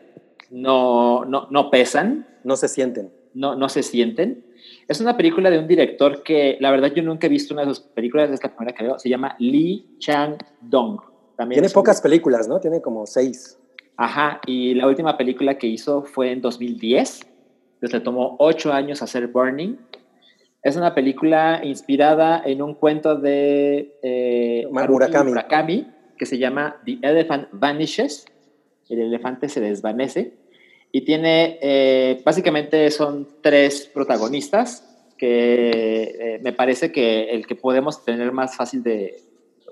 [SPEAKER 5] no, no, no pesan,
[SPEAKER 3] No se sienten.
[SPEAKER 5] no, no se sienten. Es una película de un director que la verdad yo nunca he visto una de sus películas, es la primera que veo, se llama Lee Chang-dong. También
[SPEAKER 3] Tiene pocas películas, ¿no? Tiene como seis.
[SPEAKER 5] Ajá, y la última película que hizo fue en 2010. Entonces le tomó ocho años hacer Burning. Es una película inspirada en un cuento de eh,
[SPEAKER 3] Murakami.
[SPEAKER 5] Murakami que se llama The Elephant Vanishes. El elefante se desvanece. Y tiene, eh, básicamente son tres protagonistas que eh, me parece que el que podemos tener más fácil de,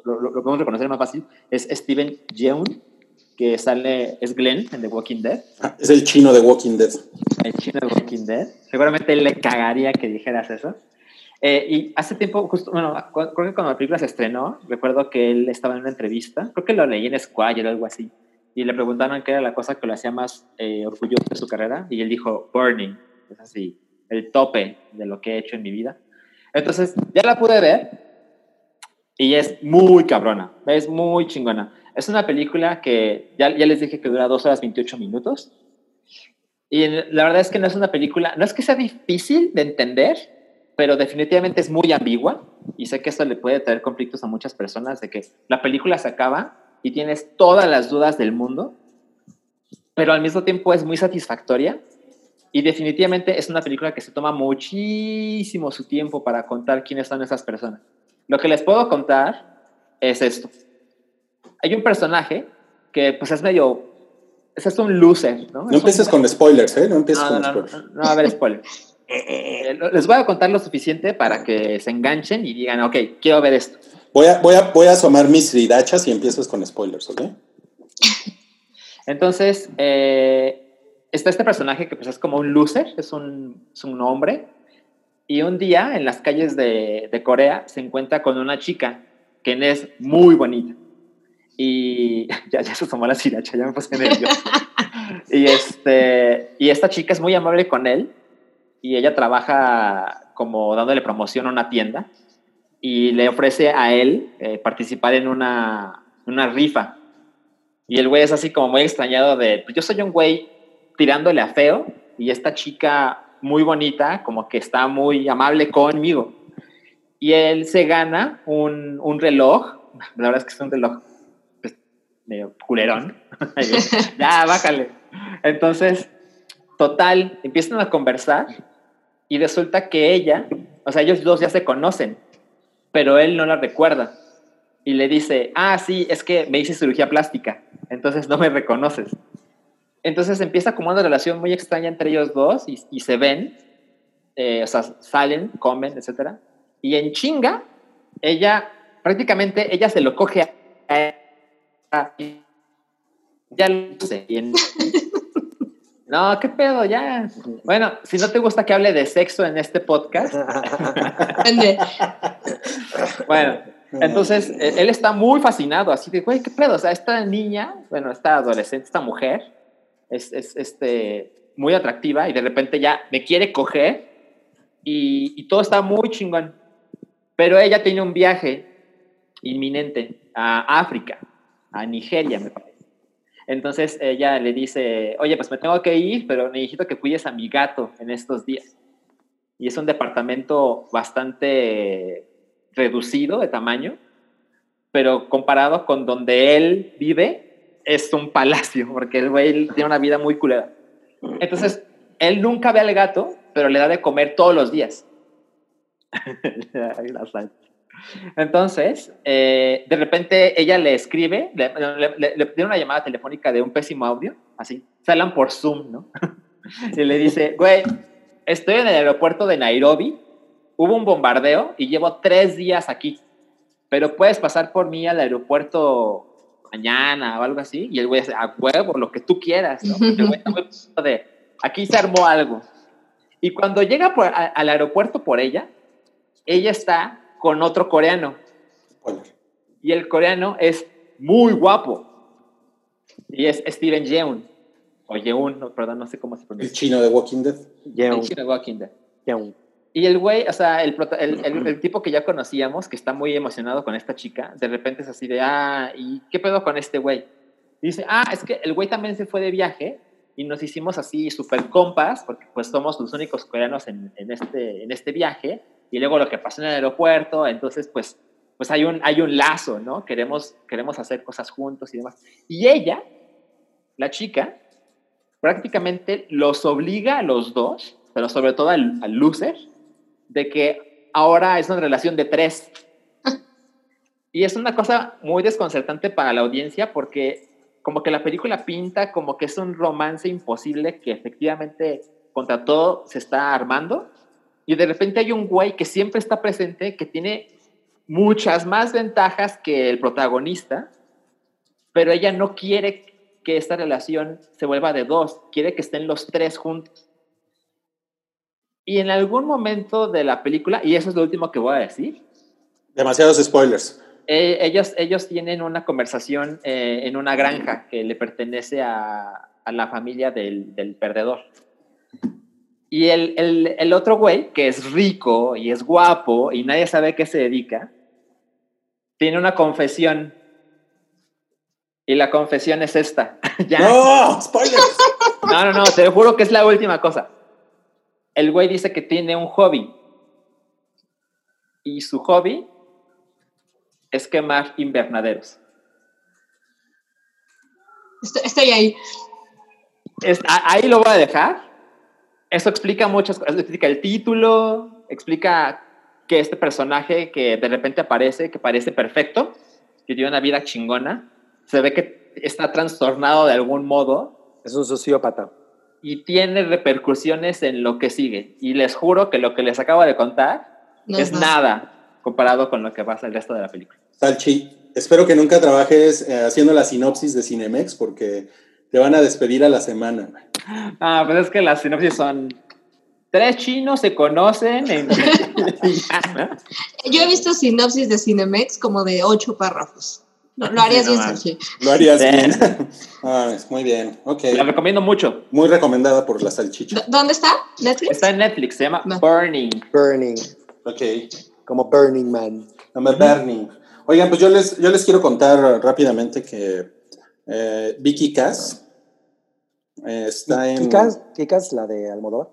[SPEAKER 5] lo- lo podemos reconocer más fácil es Steven Yeun, que sale, es Glenn en The Walking Dead,
[SPEAKER 2] Ah, Es el chino de Walking Dead.
[SPEAKER 5] el chino de Walking Dead. Seguramente él le cagaría que dijeras eso. Eh, y hace tiempo, justo, bueno, creo que cuando la película se estrenó, recuerdo que él estaba en una entrevista, creo que lo leí en Squire o algo así, y le preguntaron qué era la cosa que lo hacía más eh, orgulloso de su carrera, y él dijo, Burning, es así, el tope de lo que he hecho en mi vida. Entonces, ya la pude ver, y es muy cabrona, es muy chingona. Es una película que ya, ya les dije que dura 2 horas 28 minutos. Y la verdad es que no es una película, no es que sea difícil de entender, pero definitivamente es muy ambigua. Y sé que esto le puede traer conflictos a muchas personas de que la película se acaba y tienes todas las dudas del mundo, pero al mismo tiempo es muy satisfactoria. Y definitivamente es una película que se toma muchísimo su tiempo para contar quiénes son esas personas. Lo que les puedo contar es esto. Hay un personaje que pues es medio... Es esto un loser, ¿no?
[SPEAKER 2] No
[SPEAKER 5] Es
[SPEAKER 2] empieces
[SPEAKER 5] un-
[SPEAKER 2] con spoilers, ¿eh? No empieces
[SPEAKER 5] no,
[SPEAKER 2] con
[SPEAKER 5] no,
[SPEAKER 2] spoilers.
[SPEAKER 5] no, no va a haber spoiler. [LAUGHS] Eh, Les voy a contar lo suficiente para que se enganchen y digan, ok, quiero ver esto.
[SPEAKER 2] Voy a, voy, a, voy a asomar mis ridachas y empiezas con spoilers, ¿ok? [LAUGHS]
[SPEAKER 5] Entonces, eh, está este personaje que pues, es como un loser, es un, es un hombre, y un día en las calles de, de Corea se encuentra con una chica que es muy bonita. Y [LAUGHS] ya, ya se tomó la siracha, ya me puse nervioso. y, este, y esta chica es muy amable con él y ella trabaja como dándole promoción a una tienda y le ofrece a él eh, participar en una, una rifa. Y el güey es así como muy extrañado de, pues yo soy un güey tirándole a feo y esta chica muy bonita como que está muy amable conmigo. Y él se gana un, un reloj, la verdad es que es un reloj medio culerón. [LAUGHS] ya, bájale. Entonces, total, empiezan a conversar y resulta que ella, o sea, ellos dos ya se conocen, pero él no la recuerda. Y le dice, ah, sí, es que me hice cirugía plástica, entonces no me reconoces. Entonces empieza como una relación muy extraña entre ellos dos y, y se ven, eh, o sea, salen, comen, etc. Y en chinga, ella, prácticamente, ella se lo coge a, a Ya lo sé. y en- No, qué pedo, ya. Bueno, si no te gusta que hable de sexo en este podcast, bueno, entonces eh, él está muy fascinado, así de, güey, qué pedo, o sea, esta niña, bueno, esta adolescente, esta mujer, es, es, este, muy atractiva y de repente ya me quiere coger y, y todo está muy chingón. Pero ella tiene un viaje inminente a África, a Nigeria, me parece. Entonces ella le dice, oye, pues me tengo que ir, pero necesito que cuides a mi gato en estos días. Y es un departamento bastante reducido de tamaño, pero comparado con donde él vive, es un palacio, porque el güey tiene una vida muy culera. Entonces, él nunca ve al gato, pero le da de comer todos los días. [LAUGHS] Entonces, eh, de repente ella le escribe, le, le- una llamada telefónica de un pésimo audio, así, salen por Zoom, ¿no? [LAUGHS] y le dice, güey, estoy en el aeropuerto de Nairobi, hubo un bombardeo y llevo tres días aquí, pero puedes pasar por mí al aeropuerto mañana o algo así, y el güey dice, a huevo, lo que tú quieras, de, aquí se armó algo. Y cuando llega al aeropuerto por ella, ella está con otro coreano, y el coreano es muy guapo, y es Steven Yeun, o Yeun, no, perdón, no sé cómo se
[SPEAKER 2] El
[SPEAKER 5] pronuncia.
[SPEAKER 2] chino de Walking Dead.
[SPEAKER 3] Yeun,
[SPEAKER 5] El chino de Walking Dead.
[SPEAKER 3] Yeun.
[SPEAKER 5] Y el güey, o sea, el, el, el- el tipo que ya conocíamos, que está muy emocionado con esta chica, de repente es así de, ah, ¿y qué pedo con este güey? Dice, ah, es que el güey también se fue de viaje y nos hicimos así súper compas, porque pues somos los únicos coreanos en, en este, en este viaje, y luego lo que pasó en el aeropuerto, entonces pues, pues hay, un, hay un lazo, ¿no? Queremos, queremos hacer cosas juntos y demás. Y ella, la chica, prácticamente los obliga a los dos, pero sobre todo al, al loser, de que ahora es una relación de tres. Y es una cosa muy desconcertante para la audiencia porque como que la película pinta como que es un romance imposible que efectivamente contra todo se está armando. Y de repente hay un güey que siempre está presente, que tiene muchas más ventajas que el protagonista, pero ella no quiere que esta relación se vuelva de dos, quiere que estén los tres juntos. Y en algún momento de la película, y eso es lo último que voy a decir,
[SPEAKER 2] Demasiados spoilers.
[SPEAKER 5] eh, ellos, ellos tienen una conversación eh, en una granja que le pertenece a, a la familia del, del perdedor. Y el, el, el otro güey, que es rico y es guapo y nadie sabe a qué se dedica, tiene una confesión. Y la confesión es esta. [LAUGHS] ya.
[SPEAKER 2] ¡No! ¡Spoilers! [LAUGHS]
[SPEAKER 5] No, no, no, te juro que es la última cosa. El güey dice que tiene un hobby. Y su hobby es quemar invernaderos.
[SPEAKER 4] Estoy, estoy ahí.
[SPEAKER 5] Es- a- ahí lo voy a dejar. Eso explica muchas cosas. Explica el título, explica que este personaje que de repente aparece, que parece perfecto, que tiene una vida chingona, se ve que está trastornado de algún modo
[SPEAKER 3] Es un sociópata.
[SPEAKER 5] y tiene repercusiones en lo que sigue. Y les juro que lo que les acabo de contar
[SPEAKER 4] No
[SPEAKER 5] es
[SPEAKER 4] más.
[SPEAKER 5] nada comparado con lo que pasa el resto de la película.
[SPEAKER 2] Salchi, espero que nunca trabajes eh, haciendo la sinopsis de Cinemex porque te van a despedir a la semana.
[SPEAKER 5] Ah, pues es que las sinopsis son tres chinos se conocen. [LAUGHS]
[SPEAKER 4] Yo he visto sinopsis de Cinemex como de ocho párrafos. No, lo harías bien. Sergio.
[SPEAKER 2] Lo harías bien. [LAUGHS] Ah, muy bien, ok.
[SPEAKER 5] La recomiendo mucho.
[SPEAKER 2] Muy recomendada por la salchicha.
[SPEAKER 4] ¿Dónde está? ¿Netflix?
[SPEAKER 5] Está en Netflix, se llama
[SPEAKER 4] No.
[SPEAKER 5] Burning.
[SPEAKER 3] Burning.
[SPEAKER 2] Ok.
[SPEAKER 3] Como Burning Man.
[SPEAKER 2] Burning. Oigan, pues yo les, yo les quiero contar rápidamente que eh, Vicky Cass eh, está en.
[SPEAKER 3] ¿Kikas? ¿Kikas, la de Almodóvar?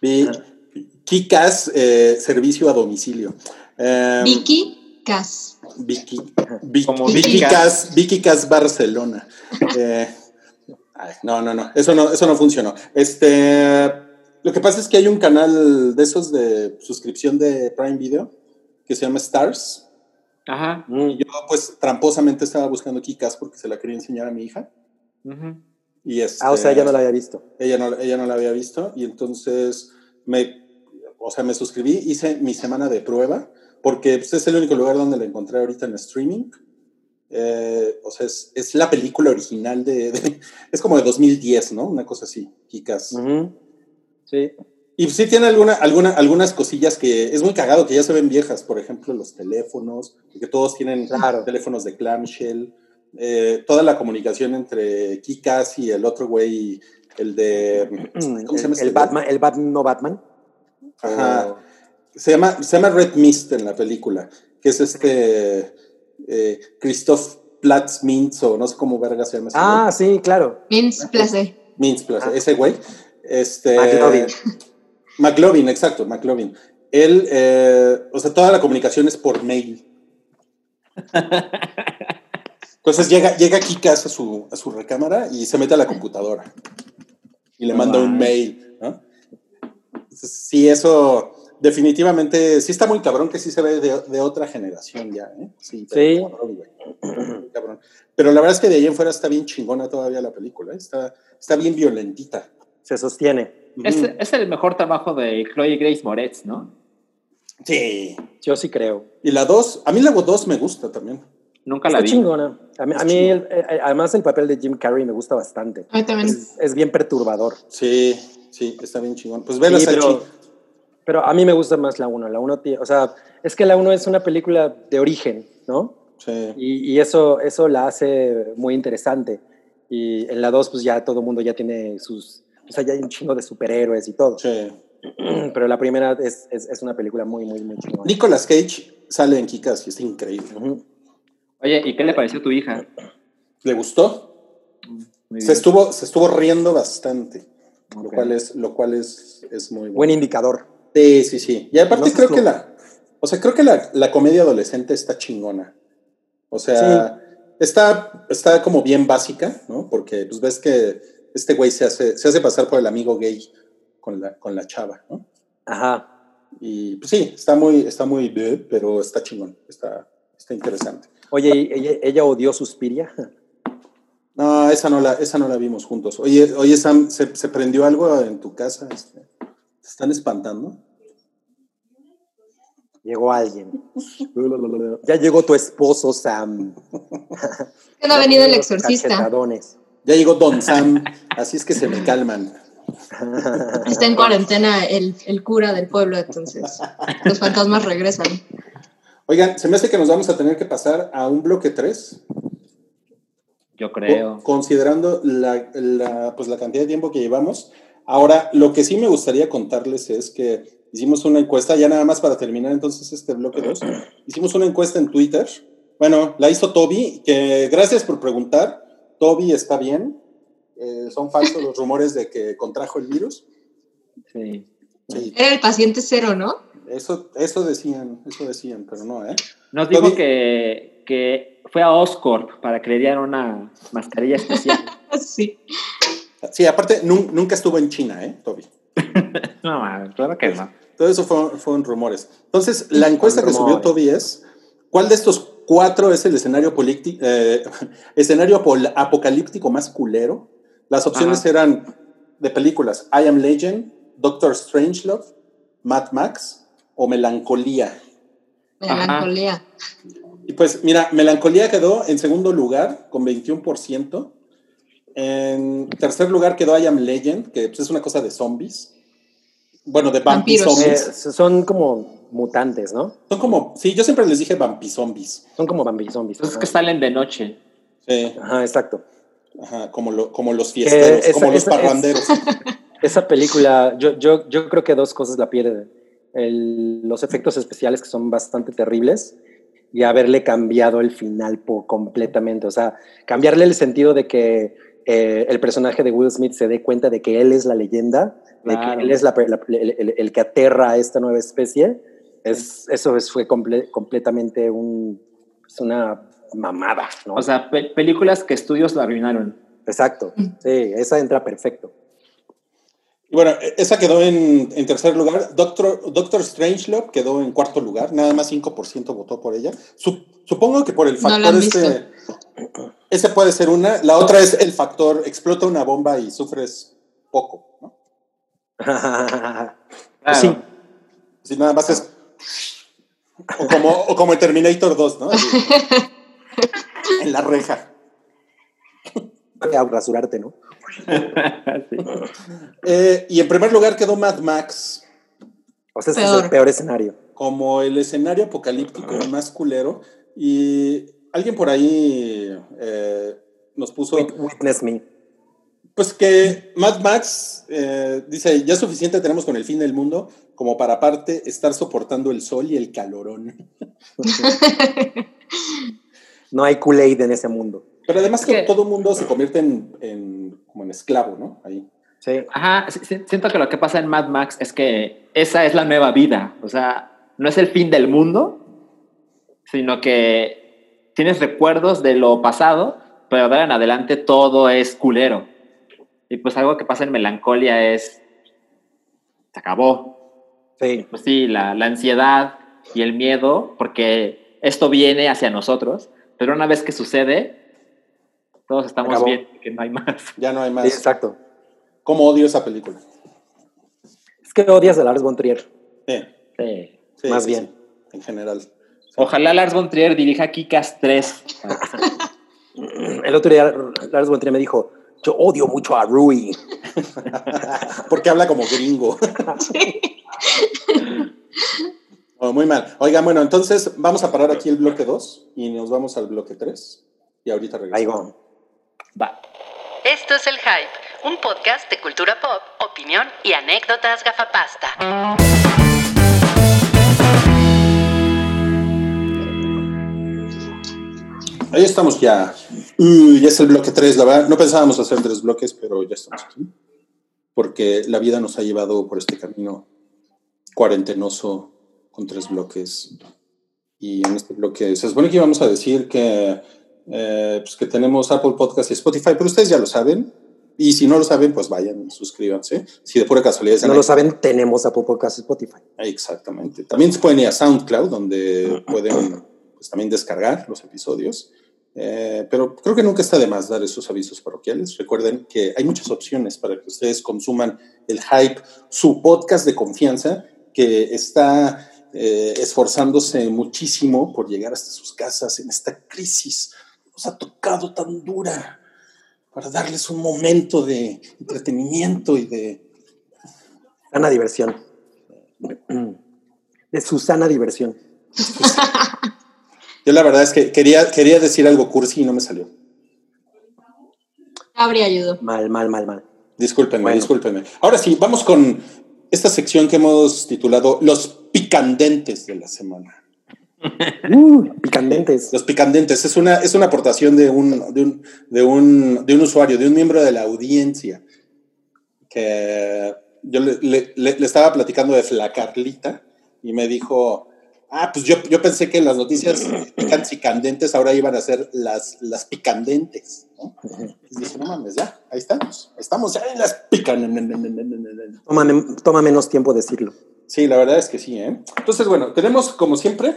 [SPEAKER 3] [LAUGHS]
[SPEAKER 2] Kikas, eh, servicio a domicilio. Eh,
[SPEAKER 4] Vicky Cass.
[SPEAKER 2] Vicky, Vicky,
[SPEAKER 5] Como
[SPEAKER 2] Vicky
[SPEAKER 5] Vicky
[SPEAKER 2] Cas, Vicky Cas Barcelona. Eh, ay, no, no, no, eso no, eso no funcionó. Este, lo que pasa es que hay un canal de esos de suscripción de Prime Video que se llama Stars.
[SPEAKER 5] Ajá.
[SPEAKER 2] Y yo, pues, tramposamente estaba buscando Kikas porque se la quería enseñar a mi hija.
[SPEAKER 5] Ujú.
[SPEAKER 2] Y este,
[SPEAKER 3] Ah, o sea, ya no la había visto.
[SPEAKER 2] ella no, ella no la había visto y entonces me, o sea, me suscribí, hice mi semana de prueba porque pues, es el único lugar donde la encontré ahorita en streaming. Eh, o sea, es, es, la película original de, de, Es como de 2010, ¿no? Una cosa así, Kikas.
[SPEAKER 3] Uh -huh. Sí.
[SPEAKER 2] Y sí tiene alguna, alguna, algunas cosillas que es muy cagado, que ya se ven viejas, por ejemplo, los teléfonos, que todos tienen
[SPEAKER 3] Claro. [LAUGHS]
[SPEAKER 2] teléfonos de clamshell, eh, toda la comunicación entre Kikas y el otro güey, el de... ¿Cómo se llama
[SPEAKER 3] El,
[SPEAKER 2] este
[SPEAKER 3] el
[SPEAKER 2] güey?
[SPEAKER 3] Batman, el Batman, no Batman.
[SPEAKER 2] Ajá.
[SPEAKER 3] O-
[SPEAKER 2] Se llama, se llama Red Mist en la película, que es este eh, Christoph Platz Mintz, o no sé cómo verga se llama ese
[SPEAKER 3] Ah, sí, claro.
[SPEAKER 4] Mins Place.
[SPEAKER 2] Mintz, Platz,
[SPEAKER 3] Ah.
[SPEAKER 2] ese güey. Este,
[SPEAKER 3] McLovin.
[SPEAKER 2] Exacto, McLovin. Él, eh, o sea, toda la comunicación es por mail. Entonces llega, llega Kikas a su, a su recámara y se mete a la computadora y le manda un mail, ¿no? Entonces, sí, eso definitivamente, sí está muy cabrón que sí se ve de, de otra generación ya, ¿eh? Sí,
[SPEAKER 3] Sí.
[SPEAKER 2] cabrón, güey. Cabrón. Pero la verdad es que de ahí en fuera está bien chingona todavía la película, ¿eh? está, está bien violentita.
[SPEAKER 3] Se sostiene.
[SPEAKER 5] Es, es el mejor trabajo de Chloe Grace Moretz, ¿no?
[SPEAKER 2] Sí.
[SPEAKER 3] Yo sí creo.
[SPEAKER 2] Y la 2, a mí la 2 me gusta también.
[SPEAKER 5] Nunca la
[SPEAKER 3] Está
[SPEAKER 5] vi.
[SPEAKER 3] chingona. A mí, a mí el- eh, además, el papel de Jim Carrey me gusta bastante.
[SPEAKER 4] A mí también.
[SPEAKER 3] Es, es bien perturbador.
[SPEAKER 2] Sí, sí, está bien chingón. Pues vela,
[SPEAKER 3] Sí, pero, pero a mí me gusta más la 1. La 1 o sea, es que la 1 es una película de origen, ¿no?
[SPEAKER 2] Sí.
[SPEAKER 3] Y, y eso, eso la hace muy interesante. Y en la 2, pues ya todo el mundo ya tiene sus. O sea, ya hay un chingo de superhéroes y todo.
[SPEAKER 2] sí. [CLEARS THROAT]
[SPEAKER 3] Pero la primera es, es, es una película muy, muy, muy chingona.
[SPEAKER 2] Nicolas Cage sale en Kikas y está increíble.
[SPEAKER 5] Oye, ¿y qué le pareció a tu hija?
[SPEAKER 2] ¿Le gustó?
[SPEAKER 5] Muy
[SPEAKER 2] Se estuvo, se estuvo riendo bastante, lo
[SPEAKER 5] Ok.
[SPEAKER 2] cual es, lo cual es, es muy
[SPEAKER 3] Buen
[SPEAKER 2] bueno.
[SPEAKER 3] indicador.
[SPEAKER 2] Sí, sí, sí. Y aparte
[SPEAKER 3] No
[SPEAKER 2] creo que la, o sea, creo que la, la comedia adolescente está chingona. O sea, está, está como bien básica, ¿no? Porque pues ves que este güey se hace, se hace pasar por el amigo gay con la, con la chava, ¿no?
[SPEAKER 3] Ajá.
[SPEAKER 2] Y pues sí, está muy, está muy, bleh, pero está chingón, está, está interesante.
[SPEAKER 3] Oye, ¿y ella, ella odió Suspiria.
[SPEAKER 2] No, esa no la, esa no la vimos juntos. Oye, oye Sam, ¿se, se prendió algo en tu casa? Este, ¿Te están espantando?
[SPEAKER 3] Llegó alguien. Ya llegó tu esposo, Sam. [LAUGHS]
[SPEAKER 4] Que no ha venido el exorcista.
[SPEAKER 2] Ya llegó Don Sam, así es que se me calman.
[SPEAKER 4] Está en cuarentena el, el cura del pueblo, entonces los fantasmas regresan.
[SPEAKER 2] Oigan, se me hace que nos vamos a tener que pasar a un bloque 3,
[SPEAKER 5] Yo creo.
[SPEAKER 2] considerando la, la, pues, la cantidad de tiempo que llevamos. Ahora, lo que sí me gustaría contarles es que hicimos una encuesta, ya nada más para terminar entonces este bloque 2, hicimos una encuesta en Twitter. Bueno, la hizo Toby, que gracias por preguntar. Toby está bien. Eh, son falsos los rumores de que contrajo el virus.
[SPEAKER 5] Sí.
[SPEAKER 2] Sí,
[SPEAKER 4] Era el paciente cero, ¿no?
[SPEAKER 2] eso, eso decían, eso decían, pero no, ¿eh?
[SPEAKER 5] Nos dijo que, que fue a Oscorp para que le dieran una mascarilla especial. [LAUGHS]
[SPEAKER 4] Sí.
[SPEAKER 2] Sí, aparte, nun- nunca estuvo en China, ¿eh, Toby? [LAUGHS]
[SPEAKER 5] no, claro que no.
[SPEAKER 2] Todo eso fue- fueron rumores. Entonces, la encuesta que subió. Toby es, ¿cuál de estos cuatro es el escenario, eh, [LAUGHS] escenario apocalíptico más culero? Las opciones
[SPEAKER 5] Ajá.
[SPEAKER 2] eran de películas, I Am Legend, Doctor Strangelove, Mad Max o Melancolía.
[SPEAKER 4] Melancolía.
[SPEAKER 2] Y pues, mira, Melancolía quedó en segundo lugar con 21%. En tercer lugar quedó I Am Legend, que pues, es una cosa de zombies. Bueno, de vampir
[SPEAKER 4] Vampiros.
[SPEAKER 3] Eh,
[SPEAKER 2] zombies.
[SPEAKER 3] son como mutantes, ¿no?
[SPEAKER 2] Son como, sí, yo siempre les dije vampizombies.
[SPEAKER 3] Son como vampir zombies.
[SPEAKER 5] Entonces
[SPEAKER 3] Ajá.
[SPEAKER 5] que salen de noche.
[SPEAKER 2] Sí,
[SPEAKER 3] Ajá, exacto.
[SPEAKER 2] ajá, como, lo- como los fiesteros,
[SPEAKER 3] esa-
[SPEAKER 2] como los
[SPEAKER 3] esa-
[SPEAKER 2] parranderos. [LAUGHS]
[SPEAKER 3] Esa película, yo, yo, yo creo que dos cosas la pierden. El- los efectos especiales que son bastante terribles y haberle cambiado el final por completamente. O sea, cambiarle el sentido de que eh, el personaje de Will Smith se dé cuenta de que él es la leyenda, de que él es la- la- el, el- el que aterra a esta nueva especie. Es, eso es- fue comple- completamente un, es una mamada, ¿no?
[SPEAKER 5] O sea, pe- películas que estudios la arruinaron.
[SPEAKER 3] Exacto. Sí, esa entra perfecto.
[SPEAKER 2] Y bueno, e- esa quedó en, en tercer lugar. Doctor, Doctor Strangelove quedó en cuarto lugar. Nada más 5% votó por ella. Sup- supongo que por el
[SPEAKER 4] No
[SPEAKER 2] factor
[SPEAKER 4] han
[SPEAKER 2] este. Ese puede ser una. La otra es el factor explota una bomba y sufres poco. ¿no? [LAUGHS]
[SPEAKER 5] Claro.
[SPEAKER 3] Sí.
[SPEAKER 2] Si nada más es. O como, o como en Terminator 2, ¿no? Así. [LAUGHS] en la reja.
[SPEAKER 3] A rasurarte, ¿no? [LAUGHS]
[SPEAKER 5] Sí.
[SPEAKER 2] Eh, y en primer lugar quedó Mad Max
[SPEAKER 3] O sea, ese es el peor escenario.
[SPEAKER 2] como el escenario apocalíptico más culero. Y alguien por ahí eh, nos puso,
[SPEAKER 3] Wit- Witness me.
[SPEAKER 2] Pues que Mad Max eh, dice, ya suficiente tenemos con el fin del mundo como para aparte estar soportando el sol y el calorón. [LAUGHS]
[SPEAKER 3] No hay Kool-Aid en ese mundo.
[SPEAKER 2] Pero además que
[SPEAKER 5] que-
[SPEAKER 2] todo mundo se convierte en, en- como en esclavo, ¿no? Ahí.
[SPEAKER 3] Sí.
[SPEAKER 5] Ajá, siento que lo que pasa en Mad Max es que esa es la nueva vida. O sea, no es el fin del mundo, sino que tienes recuerdos de lo pasado, pero de ahora en adelante todo es culero. Y pues algo que pasa en melancolia es. Se acabó.
[SPEAKER 3] Sí.
[SPEAKER 5] Pues sí, la, la ansiedad y el miedo, porque esto viene hacia nosotros, pero una vez que sucede, todos estamos
[SPEAKER 3] Acabó.
[SPEAKER 5] bien, que no hay más.
[SPEAKER 2] Ya no hay
[SPEAKER 3] Sí,
[SPEAKER 2] más.
[SPEAKER 3] exacto.
[SPEAKER 2] ¿Cómo odio esa película?
[SPEAKER 3] Es que odias a Lars von Trier.
[SPEAKER 2] Sí,
[SPEAKER 5] Sí.
[SPEAKER 2] sí,
[SPEAKER 3] Más
[SPEAKER 2] sí,
[SPEAKER 3] bien.
[SPEAKER 2] sí, en general.
[SPEAKER 5] Ojalá Lars von Trier dirija Kikas 3. [LAUGHS]
[SPEAKER 3] El otro día Lars von Trier me dijo, yo odio mucho a Rui. [LAUGHS]
[SPEAKER 2] Porque habla como gringo. [LAUGHS] [LAUGHS] Oh, muy mal. Oigan, bueno, entonces vamos a parar aquí el bloque 2 y nos vamos al bloque 3. Y ahorita
[SPEAKER 3] Ahí
[SPEAKER 2] regresamos.
[SPEAKER 3] va.
[SPEAKER 5] Va.
[SPEAKER 1] Esto es El Hype, un podcast de cultura pop, opinión y anécdotas gafapasta.
[SPEAKER 2] Ahí estamos ya. Uy, ya es el bloque 3, la verdad. No pensábamos hacer tres bloques, pero ya estamos aquí. Porque la vida nos ha llevado por este camino cuarentenoso con tres bloques. Y en este bloque se supone que íbamos a decir que, eh, pues que tenemos Apple Podcast y Spotify, pero ustedes ya lo saben. Y si no lo saben, pues vayan, suscríbanse. Si de pura casualidad
[SPEAKER 3] Si no lo saben, tenemos Apple Podcast Spotify.
[SPEAKER 2] Exactamente. También se pueden ir a SoundCloud, donde pueden pues, también descargar los episodios. Eh, pero creo que nunca está de más dar esos avisos parroquiales. Recuerden que hay muchas opciones para que ustedes consuman el hype, su podcast de confianza, que está eh, esforzándose muchísimo por llegar hasta sus casas en esta crisis que nos ha tocado tan dura, para darles un momento de entretenimiento y de
[SPEAKER 3] Sana diversión. [CLEARS THROAT] De su sana diversión. [LAUGHS]
[SPEAKER 2] Yo la verdad es que quería, quería decir algo cursi y no me salió.
[SPEAKER 4] Habría ayudado.
[SPEAKER 3] Mal, mal, mal, mal.
[SPEAKER 2] Discúlpenme,
[SPEAKER 3] Bueno.
[SPEAKER 2] discúlpenme. Ahora sí, vamos con esta sección que hemos titulado Los picandentes de la semana. [LAUGHS]
[SPEAKER 3] Uh, picandentes.
[SPEAKER 2] Los picandentes es una, es una aportación de un, de, un, de, un, de un usuario, de un miembro de la audiencia, que yo le, le- le- le estaba platicando de Flacarlita y me dijo, ah, pues yo, yo pensé que las noticias picantes y candentes ahora iban a ser las, las picandentes. ¿no? Y dije, no mames, ya, ahí estamos, estamos ya en las picandentes.
[SPEAKER 3] Toma, toma menos tiempo decirlo.
[SPEAKER 2] Sí, la verdad es que sí, ¿eh? Entonces, bueno, tenemos como siempre,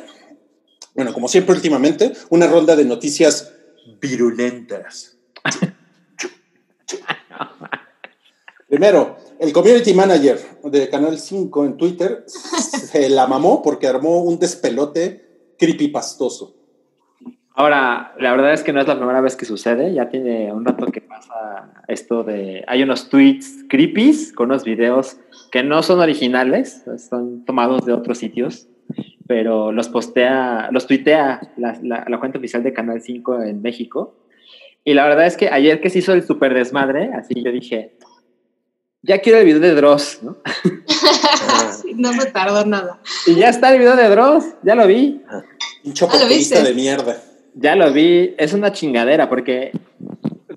[SPEAKER 2] bueno, como siempre últimamente, una ronda de noticias virulentas. [LAUGHS] Primero, el community manager de Canal 5 en Twitter [LAUGHS] se la mamó porque armó un despelote creepypastoso.
[SPEAKER 5] Ahora, la verdad es que no es la primera vez que sucede. Ya tiene un rato que pasa esto de. Hay unos tweets creepies con unos videos que no son originales, son tomados de otros sitios, pero los postea, los tuitea la, la- la cuenta oficial de Canal 5 en México. Y la verdad es que ayer que se hizo el super desmadre, así yo dije, ya quiero el video de Dross, ¿no? [LAUGHS]
[SPEAKER 4] Sí, no me tardó nada.
[SPEAKER 5] Y ya está el video de Dross, ya lo vi.
[SPEAKER 2] Pinche
[SPEAKER 4] Ah, ¿lo
[SPEAKER 2] oportunista
[SPEAKER 4] viste?
[SPEAKER 2] de mierda.
[SPEAKER 5] Ya lo vi, es una chingadera porque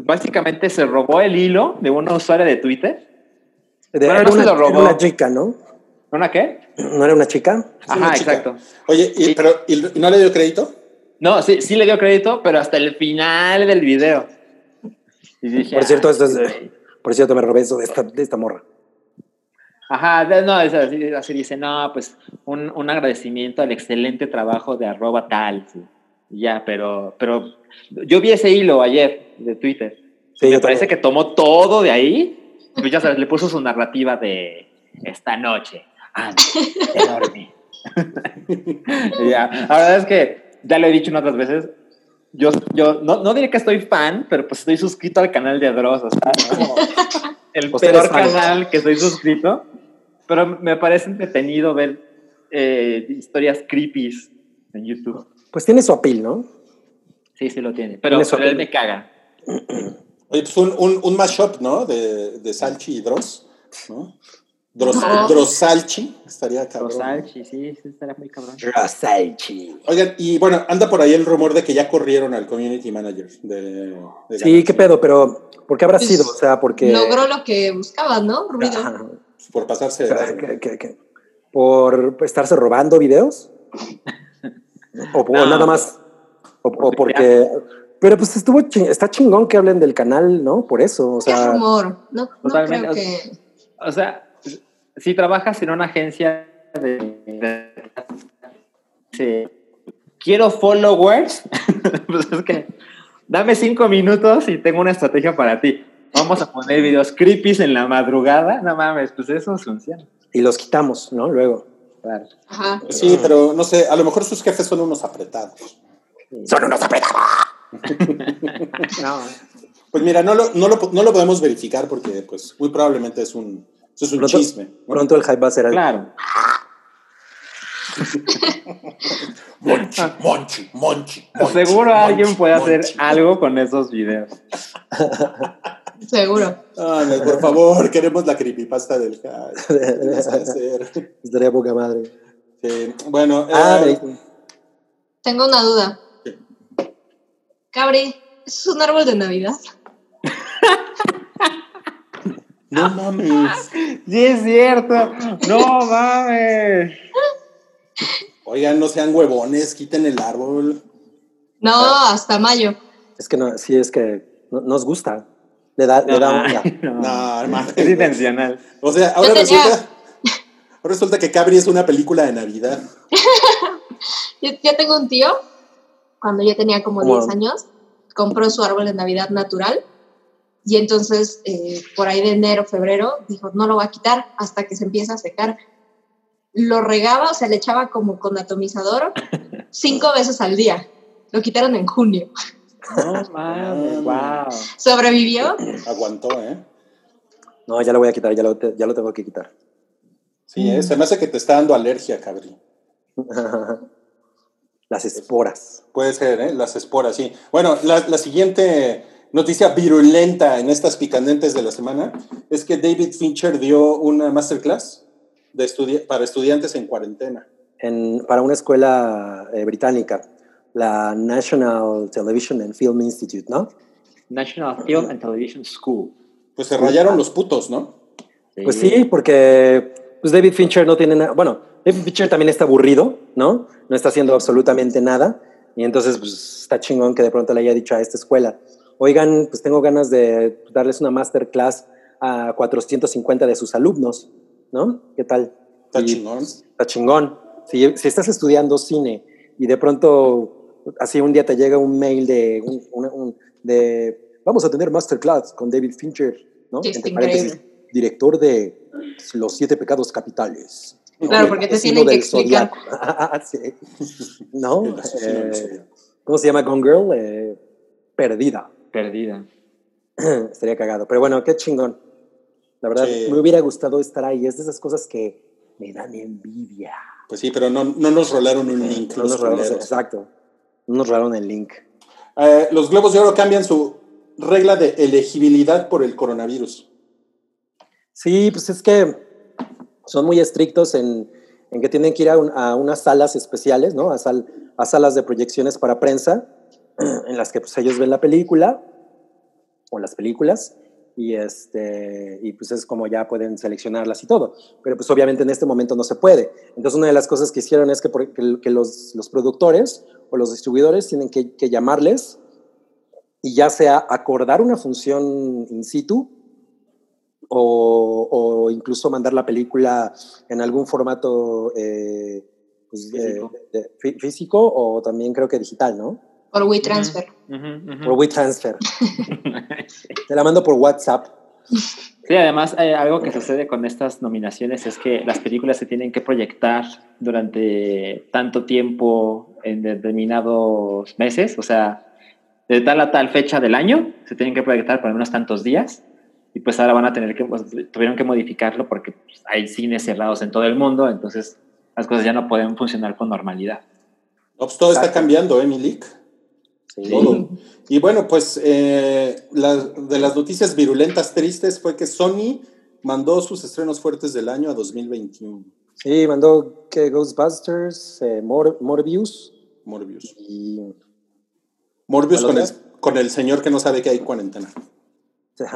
[SPEAKER 5] básicamente se robó el hilo de una usuaria de Twitter.
[SPEAKER 3] De-
[SPEAKER 5] Bueno,
[SPEAKER 3] era,
[SPEAKER 5] no se
[SPEAKER 3] una,
[SPEAKER 5] lo robó.
[SPEAKER 3] era una chica, ¿no?
[SPEAKER 5] ¿Una qué?
[SPEAKER 3] ¿No era una chica?
[SPEAKER 2] Una
[SPEAKER 5] Ajá,
[SPEAKER 2] chica.
[SPEAKER 5] exacto.
[SPEAKER 2] Oye, y-
[SPEAKER 5] Sí.
[SPEAKER 2] pero ¿y no le dio crédito?
[SPEAKER 5] No, sí, sí le dio crédito, pero hasta el final del video. Y dije,
[SPEAKER 3] Por cierto,
[SPEAKER 5] "Ah,
[SPEAKER 3] esto es,
[SPEAKER 5] güey".
[SPEAKER 3] eh, por cierto, me robé eso de esta, de esta morra.
[SPEAKER 5] Ajá, no, es así, así dice, no, pues un, un agradecimiento al excelente trabajo de arroba tal. sí. Ya, pero, pero yo vi ese hilo ayer de Twitter.
[SPEAKER 3] Sí,
[SPEAKER 5] me parece
[SPEAKER 3] también.
[SPEAKER 5] que tomó todo de ahí. Pues ya sabes, le puso su narrativa de esta noche, antes de dormir. [LAUGHS] Ya, la verdad es que ya lo he dicho en otras veces, yo, yo no, no diré que estoy fan, pero pues estoy suscrito al canal de Dross, o sea, ¿no? [LAUGHS] el peor canal que estoy suscrito, pero me parece entretenido ver eh, historias creepy en YouTube.
[SPEAKER 3] Pues tiene su apil, ¿no?
[SPEAKER 5] Sí, sí lo tiene, pero, pero él me caga.
[SPEAKER 2] Oye, pues un, un, un mashup, ¿no? De, de Salchi y Dross, ¿no? Dross,
[SPEAKER 4] No.
[SPEAKER 2] Drossalchi, estaría cabrón.
[SPEAKER 5] Rosalchi, sí, sí, estaría muy cabrón.
[SPEAKER 3] Rosalchi.
[SPEAKER 2] Oigan, y bueno, anda por ahí el rumor de que ya corrieron al community manager de, de
[SPEAKER 3] Sí, qué pedo, pero ¿por qué habrá
[SPEAKER 4] Pues,
[SPEAKER 3] sido? O sea, porque...
[SPEAKER 4] Logró lo que buscaba, ¿no? Ruido.
[SPEAKER 3] Ajá.
[SPEAKER 2] Por pasarse de.
[SPEAKER 3] ¿Qué- qué- qué? ¿Por estarse robando videos? ¿O por [LAUGHS]
[SPEAKER 5] No.
[SPEAKER 3] nada más? ¿O, o porque...? Pero pues estuvo ching- está chingón que hablen del canal, ¿no? Por eso, o
[SPEAKER 4] es
[SPEAKER 3] sea...
[SPEAKER 4] rumor. No, no
[SPEAKER 5] Totalmente.
[SPEAKER 4] creo que.
[SPEAKER 5] O sea, si trabajas en una agencia de... quiero followers, [LAUGHS] pues es que dame cinco minutos y tengo una estrategia para ti. Vamos a poner videos creepy en la madrugada. No mames, pues eso funciona.
[SPEAKER 3] Y los quitamos, ¿no? Luego.
[SPEAKER 5] Claro.
[SPEAKER 4] Ajá.
[SPEAKER 2] Sí, pero no sé, a lo mejor sus jefes son unos apretados.
[SPEAKER 3] Son unos apretados. [LAUGHS]
[SPEAKER 5] No,
[SPEAKER 2] Pues mira, no lo, no lo, no lo podemos verificar porque pues muy probablemente es un, eso es un
[SPEAKER 3] Pronto,
[SPEAKER 2] chisme. ¿no?
[SPEAKER 3] pronto el hype va a ser...
[SPEAKER 5] claro. [LAUGHS]
[SPEAKER 2] Monchi, monchi, monchi, monchi,
[SPEAKER 5] Seguro
[SPEAKER 2] monchi,
[SPEAKER 5] alguien puede hacer
[SPEAKER 2] monchi.
[SPEAKER 5] algo con esos videos. [LAUGHS]
[SPEAKER 4] Seguro.
[SPEAKER 2] Ay, por favor, queremos la creepypasta del hype. [LAUGHS]
[SPEAKER 3] Estaría poca madre.
[SPEAKER 2] Sí, Bueno,
[SPEAKER 3] Ah,
[SPEAKER 2] eh,
[SPEAKER 4] Tengo una duda. Cabri, ¿es un árbol de Navidad?
[SPEAKER 2] No mames.
[SPEAKER 5] Sí, es cierto. No mames.
[SPEAKER 2] Oigan, no sean huevones, quiten el árbol.
[SPEAKER 4] No, hasta mayo.
[SPEAKER 3] es que no, sí, es que no- nos gusta. Le da, le da onda. [LAUGHS]
[SPEAKER 5] No,
[SPEAKER 2] No, hermano.
[SPEAKER 5] Es intencional.
[SPEAKER 2] O sea, ahora resulta, ahora resulta que Cabri es una película de Navidad. [LAUGHS]
[SPEAKER 4] Yo, yo tengo un tío, cuando yo tenía como
[SPEAKER 3] ¿Cómo?
[SPEAKER 4] 10 años, compró su árbol de Navidad natural y entonces eh, por ahí de enero, febrero, dijo, no lo va a quitar hasta que se empiece a secar. Lo regaba, o sea, le echaba como con atomizador [LAUGHS] cinco veces al día. Lo quitaron en junio.
[SPEAKER 5] No mames, wow.
[SPEAKER 4] Sobrevivió.
[SPEAKER 2] Aguantó, ¿eh?
[SPEAKER 3] No, ya lo voy a quitar, ya lo, te- ya lo tengo que quitar.
[SPEAKER 2] Sí, ¿eh? se me hace que te está dando alergia, Cabri. [LAUGHS]
[SPEAKER 3] Las esporas.
[SPEAKER 2] Puede ser, ¿eh? Las esporas, sí. Bueno, la, la siguiente noticia virulenta en estas picandentes de la semana es que David Fincher dio una masterclass de estudi- para estudiantes en cuarentena.
[SPEAKER 3] En, para una escuela eh, británica, la National Television and Film Institute, ¿no?
[SPEAKER 5] National Film and Television School.
[SPEAKER 2] Pues se rayaron los putos, ¿no?
[SPEAKER 3] Pues sí, porque pues David Fincher no tiene nada. Bueno, David Fincher también está aburrido, ¿no? No está haciendo absolutamente nada. Y entonces, pues está chingón que de pronto le haya dicho a esta escuela: Oigan, pues tengo ganas de darles una masterclass a 450 de sus alumnos, ¿no? ¿Qué tal?
[SPEAKER 2] Está
[SPEAKER 3] Y,
[SPEAKER 2] chingón.
[SPEAKER 3] está chingón. Si, si estás estudiando cine y de pronto, así un día te llega un mail de, un, una- un- de vamos a tener masterclass con David Fincher, ¿no? Entre paréntesis,
[SPEAKER 4] increíble.
[SPEAKER 3] director de Los Siete Pecados Capitales.
[SPEAKER 4] Claro, porque te tienen que explicar.
[SPEAKER 3] Zodiaco. [LAUGHS] Sí. [LAUGHS] ¿No? Eh. ¿Cómo se llama Gone Girl? Eh, perdida.
[SPEAKER 5] Perdida. [CLEARS THROAT]
[SPEAKER 3] Estaría cagado. Pero bueno, qué chingón. La verdad,
[SPEAKER 2] Sí.
[SPEAKER 3] me hubiera gustado estar ahí. Es de esas cosas que me dan envidia.
[SPEAKER 2] Pues sí, pero no, no nos rolaron un link.
[SPEAKER 3] No nos rolaron, exacto. No nos rolaron el link.
[SPEAKER 2] Eh, los Globos de Oro cambian su regla de elegibilidad por el coronavirus.
[SPEAKER 3] Sí, pues es que son muy estrictos en, en que tienen que ir a, un- a unas salas especiales, ¿no? A, sal- a salas de proyecciones para prensa, en las que pues ellos ven la película o las películas y este y pues es como ya pueden seleccionarlas y todo. Pero pues obviamente en este momento no se puede. Entonces una de las cosas que hicieron es que, por- que- que los, los productores o los distribuidores tienen que, que llamarles y ya sea acordar una función in situ o, o incluso mandar la película en algún formato eh, pues,
[SPEAKER 5] Físico.
[SPEAKER 3] de- fí- físico o también creo que digital, ¿no?
[SPEAKER 4] Por WeTransfer.
[SPEAKER 5] Ujú, ujú.
[SPEAKER 3] Por WeTransfer. [LAUGHS] Te la mando por WhatsApp.
[SPEAKER 5] Sí, además, eh, algo que sucede con estas nominaciones es que las películas se tienen que proyectar durante tanto tiempo en determinados meses. O sea, de tal a tal fecha del año, se tienen que proyectar por unos tantos días, y pues ahora van a tener que, pues, tuvieron que modificarlo porque pues, hay cines cerrados en todo el mundo, entonces las cosas ya no pueden funcionar con normalidad.
[SPEAKER 2] No, pues todo está cambiando, ¿eh, Milik?
[SPEAKER 3] Sí.
[SPEAKER 2] Todo. Y bueno, pues eh, la- de las noticias virulentas tristes fue que Sony mandó sus estrenos fuertes del año a 2021.
[SPEAKER 3] Sí, mandó que Ghostbusters, eh, Mor- Morbius
[SPEAKER 2] Morbius.
[SPEAKER 3] y...
[SPEAKER 2] Morbius
[SPEAKER 3] ¿Cuál
[SPEAKER 2] con el, con el señor que no sabe que hay cuarentena. [LAUGHS]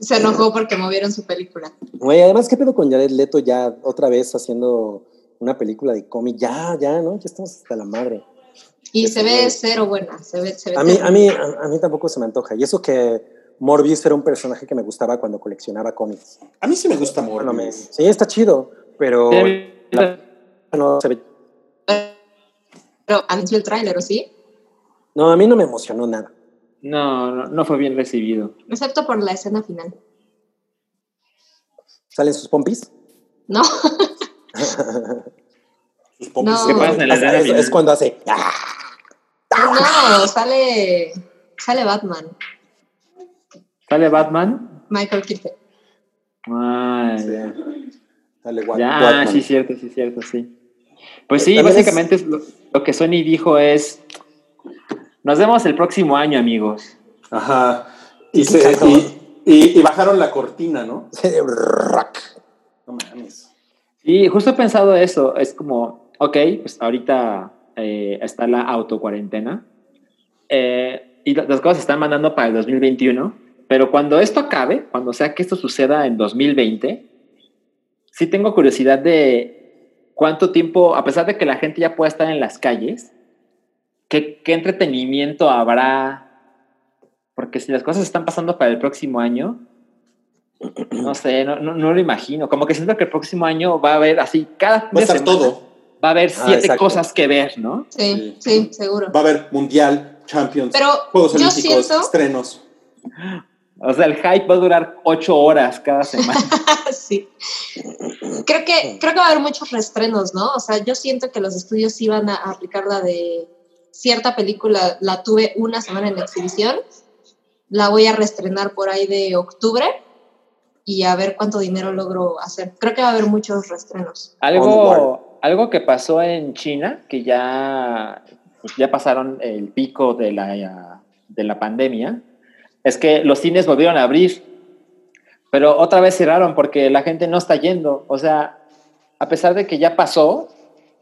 [SPEAKER 4] Se enojó porque movieron su película.
[SPEAKER 3] Güey, además, ¿qué pedo con Jared Leto ya otra vez haciendo una película de cómic? Ya, ya, ¿no? Ya estamos hasta la madre.
[SPEAKER 4] Y se ve cero buena. Se ve, se ve
[SPEAKER 3] A mí, a mí, a, a mí tampoco se me antoja. Y eso que Morbius era un personaje que me gustaba cuando coleccionaba cómics.
[SPEAKER 2] A mí sí me gusta
[SPEAKER 3] Bueno, me-
[SPEAKER 2] Morbius.
[SPEAKER 3] sí, está chido, pero la- no, se ve-
[SPEAKER 4] Pero anunció el tráiler, ¿o sí?
[SPEAKER 3] no, a mí no me emocionó nada.
[SPEAKER 5] No, no, no fue bien recibido.
[SPEAKER 4] Excepto por la escena final.
[SPEAKER 3] ¿Salen sus pompis?
[SPEAKER 4] No, [LAUGHS]
[SPEAKER 2] Sus pompis.
[SPEAKER 4] No.
[SPEAKER 5] ¿Qué pasa en la
[SPEAKER 3] Es,
[SPEAKER 5] escena
[SPEAKER 3] es-
[SPEAKER 5] final?
[SPEAKER 3] es cuando hace... ¡ah!
[SPEAKER 4] No, sale, sale Batman,
[SPEAKER 5] ¿Sale Batman?
[SPEAKER 4] Michael Keaton.
[SPEAKER 5] Ah,
[SPEAKER 2] Sí.
[SPEAKER 5] ya.
[SPEAKER 2] Wat-
[SPEAKER 5] Ya,
[SPEAKER 2] Watman.
[SPEAKER 5] sí, cierto, sí, cierto, sí. Pues sí, básicamente es lo, lo que Sony dijo es, nos vemos el próximo año, amigos.
[SPEAKER 2] Ajá. Y,
[SPEAKER 3] ¿Y
[SPEAKER 2] se- y- y- y bajaron la cortina, ¿no?
[SPEAKER 3] rock.
[SPEAKER 2] No mames.
[SPEAKER 5] Y justo he pensado eso, es como, ok, pues ahorita eh, está la autocuarentena eh, y la- las cosas se están mandando para el 2021, pero cuando esto acabe, cuando sea que esto suceda en 2020, sí tengo curiosidad de cuánto tiempo, a pesar de que la gente ya pueda estar en las calles, ¿qué, qué entretenimiento habrá? Porque si las cosas están pasando para el próximo año, no sé, no, no, no lo imagino. Como que siento que el próximo año va a haber así, cada
[SPEAKER 2] Va a
[SPEAKER 5] de
[SPEAKER 2] estar
[SPEAKER 5] semana
[SPEAKER 2] todo.
[SPEAKER 5] Va a haber
[SPEAKER 3] Ah,
[SPEAKER 5] siete cosas que ver, ¿no?
[SPEAKER 4] Sí,
[SPEAKER 2] Sí.
[SPEAKER 4] sí, seguro.
[SPEAKER 2] Va a haber Mundial, Champions,
[SPEAKER 4] Pero
[SPEAKER 2] Juegos
[SPEAKER 4] yo
[SPEAKER 2] Olímpicos,
[SPEAKER 4] siento-
[SPEAKER 2] estrenos.
[SPEAKER 5] O sea, el hype va a durar ocho horas cada semana. [LAUGHS]
[SPEAKER 4] sí. Creo que, creo que va a haber muchos restrenos, ¿no? O sea, yo siento que los estudios van a aplicar la de cierta película, la tuve una semana en exhibición, la voy a reestrenar por ahí de octubre y a ver cuánto dinero logro hacer. Creo que va a haber muchos restrenos.
[SPEAKER 5] algo, algo que pasó en China, que ya, pues ya pasaron el pico de la, de la pandemia, es que los cines volvieron a abrir, pero otra vez cerraron porque la gente no está yendo. O sea, a pesar de que ya pasó,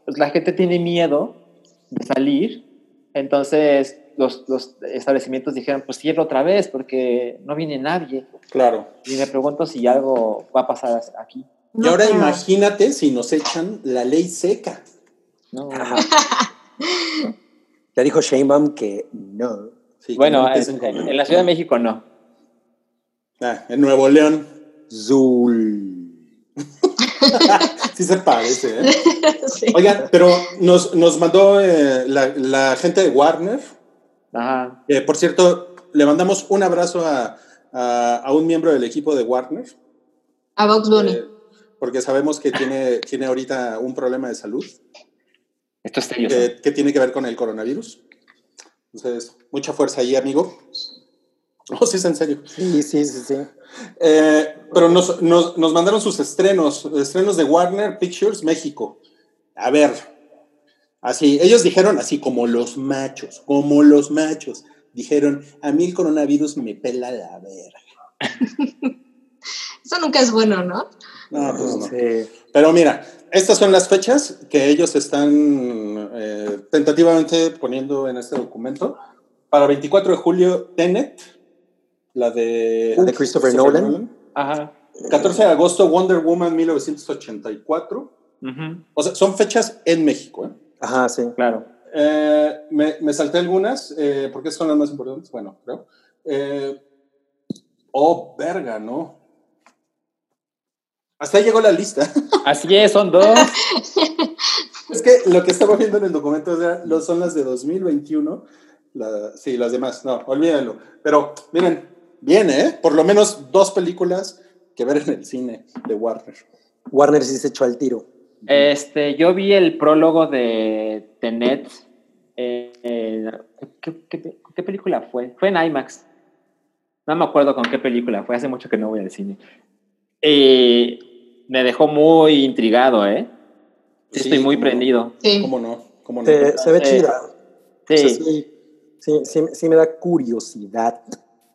[SPEAKER 5] pues la gente tiene miedo de salir, entonces los, los establecimientos dijeron, pues cierro otra vez porque no viene nadie.
[SPEAKER 2] Claro.
[SPEAKER 5] Y me pregunto si algo va a pasar aquí.
[SPEAKER 2] Y ahora imagínate si nos echan la ley seca.
[SPEAKER 5] ¿no? [LAUGHS]
[SPEAKER 3] Ya dijo Sheinbaum que no.
[SPEAKER 2] Sí, que
[SPEAKER 5] Bueno,
[SPEAKER 2] no
[SPEAKER 5] en, en la Ciudad de México no.
[SPEAKER 2] Ah, en Nuevo León.
[SPEAKER 3] Zul. [LAUGHS]
[SPEAKER 2] sí se parece, ¿eh? [LAUGHS]
[SPEAKER 4] Sí.
[SPEAKER 2] Oigan, pero nos, nos mandó eh, la, la gente de Warner.
[SPEAKER 5] Ajá.
[SPEAKER 2] Eh, por cierto, le mandamos un abrazo a, a- a un miembro del equipo de Warner.
[SPEAKER 4] A Box Bunny.
[SPEAKER 2] eh, porque sabemos que tiene, tiene ahorita un problema de salud
[SPEAKER 5] Esto es serio.
[SPEAKER 2] que, que tiene que ver con el coronavirus. Entonces, mucha fuerza ahí, amigo. No, sí es en serio.
[SPEAKER 3] Sí, sí, sí, sí.
[SPEAKER 2] Eh, pero nos, nos, nos mandaron sus estrenos, estrenos de Warner Pictures México. A ver, así, ellos dijeron así como los machos, como los machos. Dijeron, a mí el coronavirus me pela la verga. [LAUGHS]
[SPEAKER 4] Eso nunca es bueno, ¿no?
[SPEAKER 2] No, pues no.
[SPEAKER 3] Sí.
[SPEAKER 2] Pero mira, estas son las fechas que ellos están eh, tentativamente poniendo en este documento. Para 24 de julio, Tenet, la de,
[SPEAKER 3] La de Christopher Nolan.
[SPEAKER 5] Ajá.
[SPEAKER 2] 14 de agosto, Wonder Woman 1984.
[SPEAKER 5] Ujú.
[SPEAKER 2] O sea, son fechas en México. ¿eh?
[SPEAKER 3] Ajá, sí.
[SPEAKER 5] Claro.
[SPEAKER 2] Eh, me, me salté algunas, eh, porque son las más importantes. Bueno, creo. Eh, oh, verga, ¿no? Hasta ahí llegó la lista.
[SPEAKER 5] Así es, son dos. [LAUGHS]
[SPEAKER 2] es que lo que estaba viendo en el documento o sea, lo- son las de 2021. La, sí, las demás, no, olvídenlo. Pero miren, viene, ¿eh? Por lo menos dos películas que ver en el cine de Warner.
[SPEAKER 3] Warner sí se echó al tiro.
[SPEAKER 5] Este, yo vi el prólogo de Tenet eh, eh, ¿Qué, qué, qué película fue? Fue en IMAX. No me acuerdo con qué película fue, hace mucho que no voy al cine. Eh, me dejó muy intrigado, ¿eh? Sí, estoy muy
[SPEAKER 2] cómo no.
[SPEAKER 5] prendido.
[SPEAKER 4] Sí.
[SPEAKER 2] ¿Cómo no? ¿Cómo no?
[SPEAKER 3] Se, se ve
[SPEAKER 5] Eh,
[SPEAKER 3] chida.
[SPEAKER 5] Sí,
[SPEAKER 3] O sea, sí, sí, sí, sí me da curiosidad.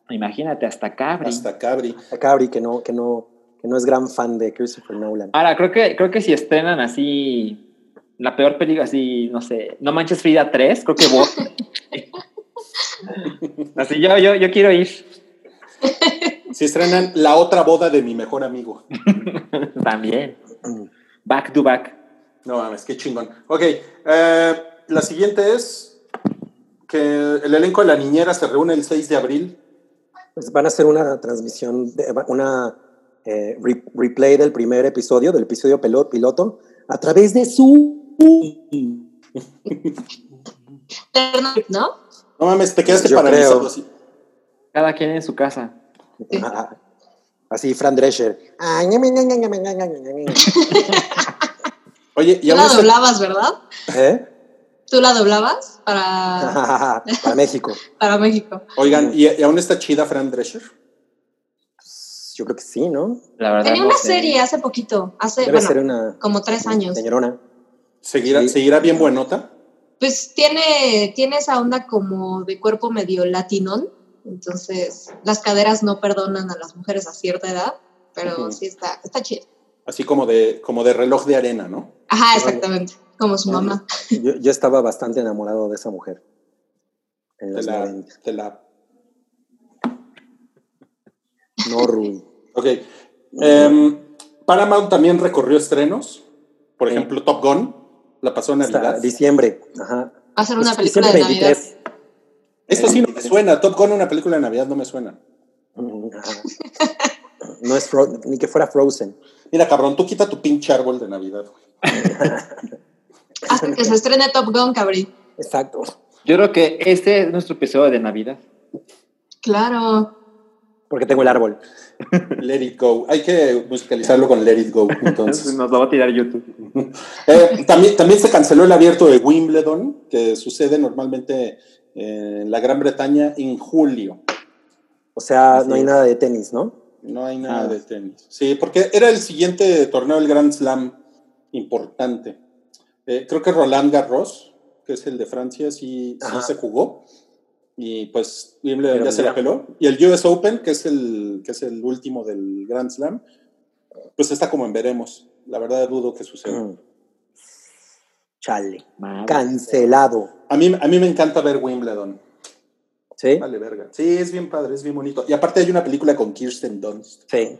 [SPEAKER 5] imagínate, hasta Cabri.
[SPEAKER 2] Hasta Cabri.
[SPEAKER 3] A Cabri, que no, que no, que no es gran fan de Christopher Nolan.
[SPEAKER 5] Ahora, creo que, creo que si estrenan así la peor película, así, no sé, No Manches Frida 3, creo que voy. [LAUGHS] así, yo, yo, yo quiero ir [LAUGHS]
[SPEAKER 2] Si estrenan la otra boda de mi mejor amigo. [LAUGHS]
[SPEAKER 5] también. Back to back.
[SPEAKER 2] No mames, qué chingón. Ok, eh, la siguiente es que el elenco de la niñera se reúne el 6 de abril.
[SPEAKER 3] Pues van a hacer una transmisión, de, una eh, re- replay del primer episodio, del episodio piloto, a través de su... [LAUGHS]
[SPEAKER 4] ¿No?
[SPEAKER 2] No mames, te quedaste
[SPEAKER 3] Yo
[SPEAKER 2] paralizado
[SPEAKER 3] creo.
[SPEAKER 2] así.
[SPEAKER 5] Cada quien en su casa. [LAUGHS]
[SPEAKER 3] Así, Fran Drescher. [LAUGHS]
[SPEAKER 2] Oye, y
[SPEAKER 4] Tú la doblabas, ¿verdad?
[SPEAKER 3] ¿Eh?
[SPEAKER 4] Tú la doblabas para, [LAUGHS]
[SPEAKER 3] Para México.
[SPEAKER 4] para México.
[SPEAKER 2] Oigan, ¿y, y aún está chida Fran Drescher?
[SPEAKER 3] Yo creo que sí, ¿no?
[SPEAKER 5] La verdad.
[SPEAKER 4] Tenía
[SPEAKER 5] no
[SPEAKER 4] una
[SPEAKER 5] sé.
[SPEAKER 4] serie hace poquito, hace,
[SPEAKER 3] Debe
[SPEAKER 4] bueno,
[SPEAKER 3] ser una
[SPEAKER 4] como tres años.
[SPEAKER 3] señorona.
[SPEAKER 2] ¿Seguirá,
[SPEAKER 3] Sí.
[SPEAKER 2] ¿Seguirá bien buenota?
[SPEAKER 4] Pues tiene, tiene esa onda como de cuerpo medio latinón, entonces las caderas no perdonan a las mujeres a cierta edad, pero sí está, está chido.
[SPEAKER 2] Así como de, como de reloj de arena, ¿no?
[SPEAKER 4] Ajá, exactamente, como su mamá.
[SPEAKER 3] Yo, yo estaba bastante enamorado de esa mujer. En
[SPEAKER 2] De la,
[SPEAKER 3] 90.
[SPEAKER 2] de la
[SPEAKER 3] No, Rui. [LAUGHS]
[SPEAKER 2] Ok. Em, Paramount también recorrió estrenos. Por
[SPEAKER 3] Sí.
[SPEAKER 2] ejemplo, Top Gun. La pasó en
[SPEAKER 3] Hasta
[SPEAKER 2] Navidad.
[SPEAKER 3] diciembre. Ajá.
[SPEAKER 4] Va a ser una película de
[SPEAKER 3] diciembre
[SPEAKER 4] Navidad.
[SPEAKER 3] 23.
[SPEAKER 2] Eso sí no suena. Top Gun, una película de Navidad, no me suena. [LAUGHS]
[SPEAKER 3] No es Fro- ni que fuera Frozen.
[SPEAKER 2] Mira, cabrón, tú quita tu pinche árbol de Navidad. güey. [LAUGHS]
[SPEAKER 4] Hasta que se estrene Top Gun, cabrí.
[SPEAKER 3] Exacto.
[SPEAKER 5] Yo creo que este es nuestro episodio de Navidad.
[SPEAKER 4] Claro.
[SPEAKER 3] Porque tengo el árbol. [LAUGHS]
[SPEAKER 2] Let It Go. Hay que musicalizarlo con Let It Go. Entonces.
[SPEAKER 5] Nos lo va a tirar YouTube.
[SPEAKER 2] Eh, también, también se canceló el abierto de Wimbledon, que sucede normalmente en la Gran Bretaña en julio.
[SPEAKER 3] O sea,
[SPEAKER 2] Así
[SPEAKER 3] no hay
[SPEAKER 2] es.
[SPEAKER 3] nada de tenis, ¿no?
[SPEAKER 2] No hay nada
[SPEAKER 5] Ah.
[SPEAKER 2] de tenis. Sí, porque era el siguiente torneo del Grand Slam importante. Eh, creo que Roland Garros, que es el de Francia, sí, se jugó. Y pues ya se la peló. Y el US Open, que es el, que es el último del Grand Slam, pues está como en veremos. La verdad dudo que suceda.
[SPEAKER 3] Mm. Chale.
[SPEAKER 5] Madre.
[SPEAKER 3] Cancelado.
[SPEAKER 2] A mí, a mí me encanta ver Wimbledon.
[SPEAKER 3] ¿Sí?
[SPEAKER 2] Vale, verga. Sí, es bien padre, es bien bonito. Y aparte hay una película con Kirsten Dunst.
[SPEAKER 3] Sí.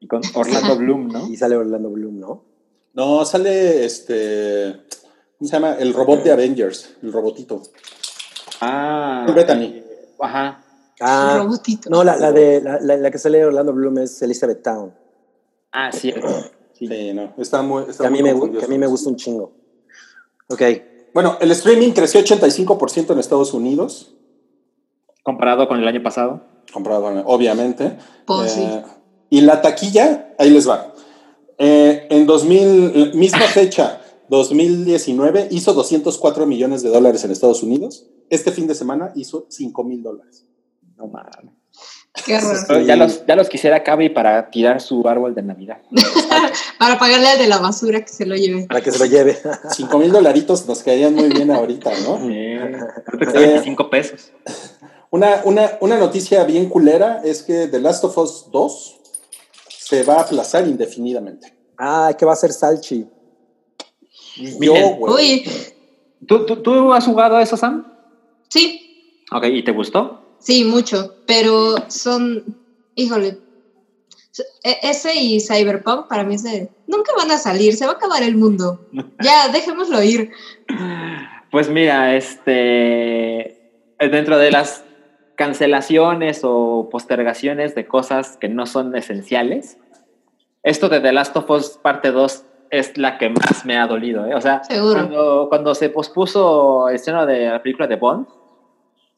[SPEAKER 5] Y con Orlando Bloom, ¿no?
[SPEAKER 3] Y sale Orlando Bloom, ¿no?
[SPEAKER 2] No, sale este. ¿Cómo se llama? El robot de Avengers, el robotito.
[SPEAKER 5] Ah.
[SPEAKER 2] Paul Bettany.
[SPEAKER 5] Ajá.
[SPEAKER 3] Ah,
[SPEAKER 4] Robotito.
[SPEAKER 3] no, la, la de la, la- la que sale Orlando Bloom es Elizabeth Town.
[SPEAKER 5] Ah, cierto. Sí.
[SPEAKER 2] Sí, no, está muy. está
[SPEAKER 3] Que a, mí me, que a mí me gusta un chingo. Ok.
[SPEAKER 2] Bueno, el streaming creció 85% en Estados Unidos,
[SPEAKER 5] Comparado con el año pasado.
[SPEAKER 2] comprado obviamente.
[SPEAKER 4] Pues sí.
[SPEAKER 2] Eh, Y la taquilla, ahí les va. Eh, en 2000, misma fecha, 2019, hizo 204 millones de dólares en Estados Unidos. Este fin de semana hizo 5 mil dólares.
[SPEAKER 5] No mames.
[SPEAKER 4] Qué horror.
[SPEAKER 3] Sí.
[SPEAKER 5] Ya, los, ya los quisiera Cabi para tirar su árbol de Navidad. [LAUGHS]
[SPEAKER 4] Para pagarle al de la basura que se lo lleve.
[SPEAKER 3] Para que se lo lleve. [LAUGHS]
[SPEAKER 2] 5 mil dolaritos nos caerían muy bien ahorita, ¿no?
[SPEAKER 5] Creo que está 25 pesos.
[SPEAKER 2] Una, una, una noticia bien culera es que The Last of Us 2 se va a aplazar indefinidamente.
[SPEAKER 3] ah, ¿qué va a hacer Salchi?
[SPEAKER 2] Yo, güey.
[SPEAKER 4] Uy,
[SPEAKER 5] ¿Tú, tú, tú has jugado a eso, Sam?
[SPEAKER 4] sí,
[SPEAKER 5] Ok, ¿y te gustó?
[SPEAKER 4] Sí, mucho. Pero son, híjole, e- ese y Cyberpunk para mí es de, nunca van a salir, se va a acabar el mundo. [LAUGHS] Ya, dejémoslo ir.
[SPEAKER 5] Pues mira, este. Dentro de las cancelaciones o postergaciones de cosas que no son esenciales, esto de The Last of Us Parte 2 es la que más me ha dolido. ¿eh? O sea,
[SPEAKER 4] Seguro.
[SPEAKER 5] Cuando, cuando se pospuso el estreno de la película de Bond,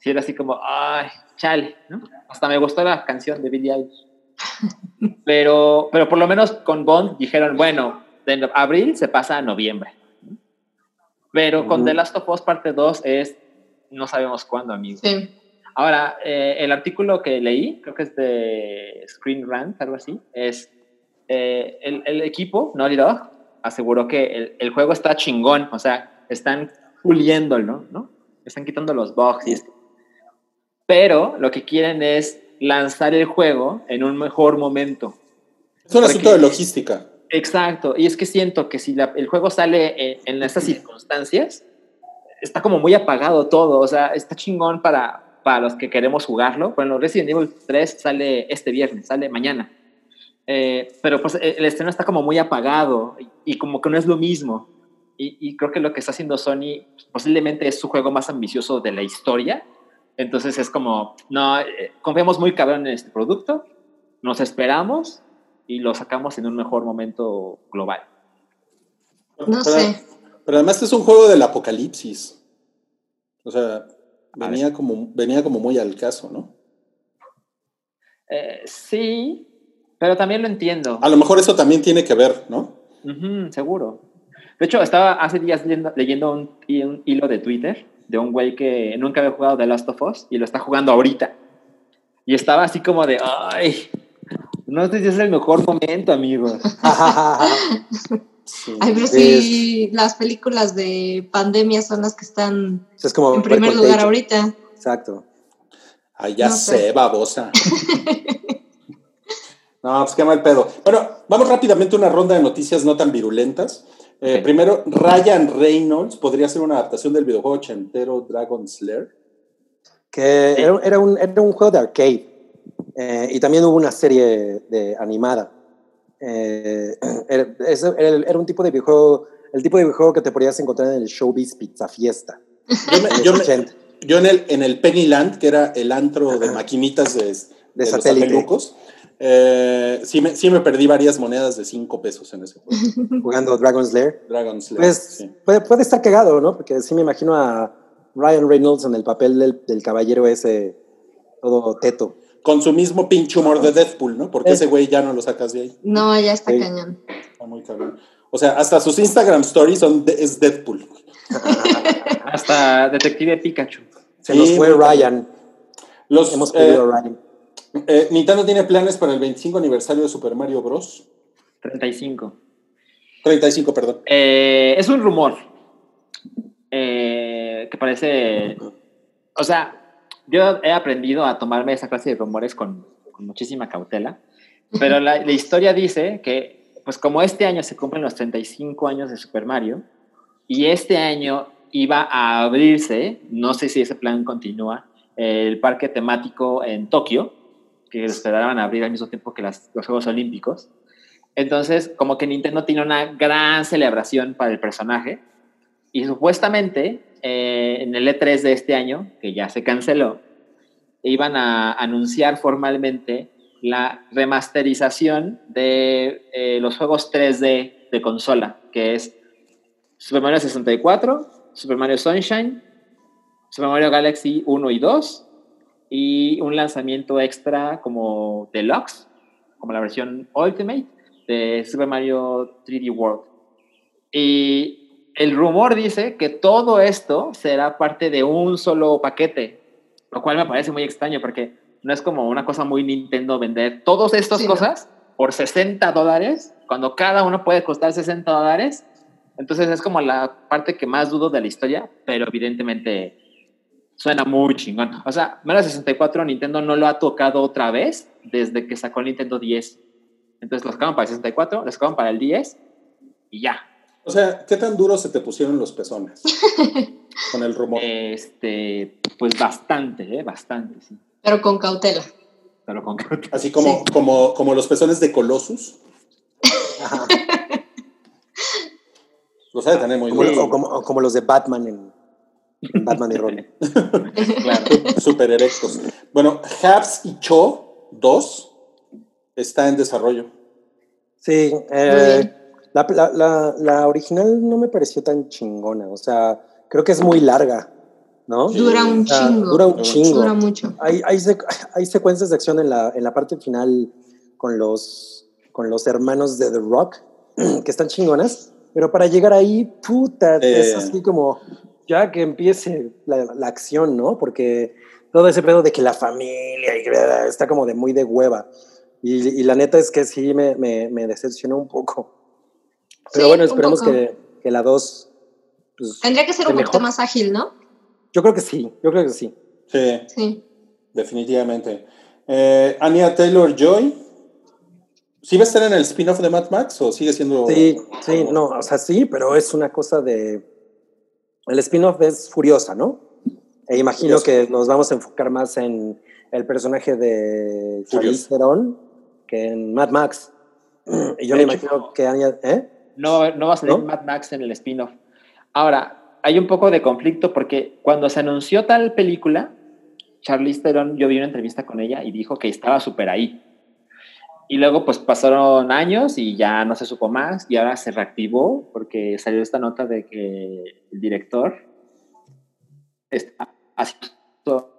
[SPEAKER 5] sí era así como, ay, chale, ¿no? Hasta me gustó la canción de Billie Eilish. [LAUGHS] Pero, pero por lo menos con Bond dijeron, bueno, de abril se pasa a noviembre. ¿no? Pero con. The Last of Us parte 2 es no sabemos cuándo, amigo.
[SPEAKER 4] Sí.
[SPEAKER 5] Ahora, eh, el artículo que leí, creo que es de Screen Rant, algo así, es eh, el, el, equipo, Naughty Dog, aseguró que el, el, juego está chingón, o sea, están puliéndolo, ¿no? Están quitando los bugs y esto. Pero lo que quieren es lanzar el juego en un mejor momento.
[SPEAKER 2] Es un asunto de logística.
[SPEAKER 5] Exacto, y es que siento que si la, el juego sale en, en, estas circunstancias, está como muy apagado todo, o sea, está chingón para, para los que queremos jugarlo. Bueno, Resident Evil 3 sale este viernes, sale mañana. Eh, pero pues el estreno está como muy apagado y, y como que no es lo mismo. Y, y, creo que lo que está haciendo Sony posiblemente es su juego más ambicioso de la historia. Entonces es como, no, eh, confiamos muy cabrón en este producto, nos esperamos y lo sacamos en un mejor momento global.
[SPEAKER 4] No
[SPEAKER 2] pero,
[SPEAKER 4] sé.
[SPEAKER 2] Pero además este es un juego del apocalipsis. O sea, venía como, venía como muy al caso, ¿no?
[SPEAKER 5] Eh, sí, pero también lo entiendo.
[SPEAKER 2] A lo mejor eso también tiene que ver, ¿no?
[SPEAKER 5] Uh -huh, seguro. De hecho, estaba hace días leyendo, leyendo un, un, hilo de Twitter de un güey que nunca había jugado The Last of Us y lo está jugando ahorita. Y estaba así como de, ay, no sé si es el mejor momento, amigos. [LAUGHS]
[SPEAKER 4] sí. Ay, pero sí, las películas de pandemia son las que están
[SPEAKER 3] es como
[SPEAKER 4] en primer lugar ahorita.
[SPEAKER 3] Exacto.
[SPEAKER 2] Ay, ya no sé, sé, babosa. [LAUGHS] no, pues qué mal pedo. Bueno, vamos rápidamente a una ronda de noticias no tan virulentas. Eh, okay. Primero, Ryan Reynolds podría ser una adaptación del videojuego ochentero Dragon Slayer.
[SPEAKER 3] Que era, era, un, era un juego de arcade. Eh, y también hubo una serie de animada. Eh, [CLEARS THROAT] era, era, un tipo de videojuego, el tipo de videojuego que te podrías encontrar en el Showbiz Pizza Fiesta.
[SPEAKER 2] Yo, me, yo, me, yo en, el, en el Pennyland, que era el antro de maquinitas de, de,
[SPEAKER 3] de satélite.
[SPEAKER 2] Eh, sí, me, sí me perdí varias monedas de 5 pesos en ese juego. [LAUGHS]
[SPEAKER 3] Jugando Dragon Slayer.
[SPEAKER 2] Dragon Slayer.
[SPEAKER 3] Pues sí. puede, puede, estar cagado, ¿no? Porque sí me imagino a Ryan Reynolds en el papel del, del caballero ese, todo teto.
[SPEAKER 2] Con su mismo pinche humor de Deadpool, ¿no? Porque es. ese güey ya no lo sacas de ahí.
[SPEAKER 4] No, ya está sí. cañón.
[SPEAKER 2] Está muy cabrón. O sea, hasta sus Instagram stories son de, es Deadpool. [LAUGHS]
[SPEAKER 5] hasta Detective Pikachu.
[SPEAKER 3] Se sí, nos fue Ryan.
[SPEAKER 2] Los,
[SPEAKER 3] Hemos perdido eh, a Ryan.
[SPEAKER 2] Eh, Nintendo tiene planes para el 25 aniversario de Super Mario Bros.
[SPEAKER 5] 35.
[SPEAKER 2] 35, perdón.
[SPEAKER 5] Eh, es un rumor eh, que parece. O sea, yo he aprendido a tomarme esa clase de rumores con, con muchísima cautela, pero la, la, historia dice que, pues, como este año se cumplen los 35 años de Super Mario y este año iba a abrirse, no sé si ese plan continúa, el parque temático en Tokio que esperaban abrir al mismo tiempo que las, los Juegos Olímpicos. Entonces, como que Nintendo tiene una gran celebración para el personaje y supuestamente eh, en el E3 de este año, que ya se canceló, iban a anunciar formalmente la remasterización de eh, los juegos 3D de consola, que es Super Mario 64, Super Mario Sunshine, Super Mario Galaxy 1 y 2, y un lanzamiento extra como deluxe, como la versión Ultimate de Super Mario 3D World. Y el rumor dice que todo esto será parte de un solo paquete, lo cual me parece muy extraño porque no es como una cosa muy Nintendo vender todas estas sí, cosas ¿no? por 60 dólares, cuando cada uno puede costar 60 dólares. Entonces es como la parte que más dudo de la historia, pero evidentemente suena muy chingón. O sea, Mario 64 Nintendo no lo ha tocado otra vez desde que sacó el Nintendo 10. Entonces lo sacaron para el 64, lo sacaron para el 10 y ya.
[SPEAKER 2] O sea, ¿qué tan duro se te pusieron los pezones [LAUGHS] con el rumor?
[SPEAKER 5] Este, pues bastante, ¿eh? Bastante, sí.
[SPEAKER 4] Pero con cautela.
[SPEAKER 5] Pero con cautela.
[SPEAKER 2] Así como, sí. como, como los pezones de Colossus. [LAUGHS]
[SPEAKER 3] Ajá.
[SPEAKER 2] Los ha de tener muy
[SPEAKER 3] o como, o como los de Batman en Batman y Robin. [LAUGHS]
[SPEAKER 2] claro, super erectos. Bueno, Habs y Cho 2 está en desarrollo.
[SPEAKER 3] Sí, eh, la, la, la, la, original no me pareció tan chingona. O sea, creo que es muy larga, ¿no?
[SPEAKER 4] Dura un chingo.
[SPEAKER 3] Dura un chingo.
[SPEAKER 4] Dura mucho.
[SPEAKER 3] Hay, hay, hay secuencias de acción en la, en la parte final con los, con los hermanos de The Rock [CLEARS THROAT] que están chingonas. Pero para llegar ahí, puta, eh, es así como ya que empiece la, la acción, ¿no? Porque todo ese pedo de que la familia y bla, está como de muy de hueva. Y, y la neta es que sí me, me, me decepcionó un poco. Pero
[SPEAKER 4] Sí,
[SPEAKER 3] bueno, esperemos que, que la 2... Pues,
[SPEAKER 4] Tendría que ser
[SPEAKER 3] ¿De
[SPEAKER 4] un poquito más ágil, ¿no?
[SPEAKER 3] yo creo que sí, yo creo que sí.
[SPEAKER 2] Sí,
[SPEAKER 4] Sí.
[SPEAKER 2] definitivamente. Eh, Anya Taylor Joy. ¿Sí va a estar en el spin-off de Mad Max o sigue siendo.?
[SPEAKER 3] Sí, sí, no, o sea, sí, pero es una cosa de... El spin-off es Furiosa, ¿no? E imagino
[SPEAKER 2] Furiosa.
[SPEAKER 3] que nos vamos a enfocar más en el personaje de Charlize. Theron que en Mad Max. [CLEARS THROAT] Y yo
[SPEAKER 5] De
[SPEAKER 3] me
[SPEAKER 5] hecho-
[SPEAKER 3] imagino que Anya... ¿Eh?
[SPEAKER 5] No, no va a salir
[SPEAKER 3] ¿No?
[SPEAKER 5] Mad Max en el spin-off. Ahora, hay un poco de conflicto porque cuando se anunció tal película, Charlize Theron, yo vi una entrevista con ella y dijo que estaba súper ahí. Y luego pues pasaron años y ya no se supo más y ahora se reactivó porque salió esta nota de que el director está haciendo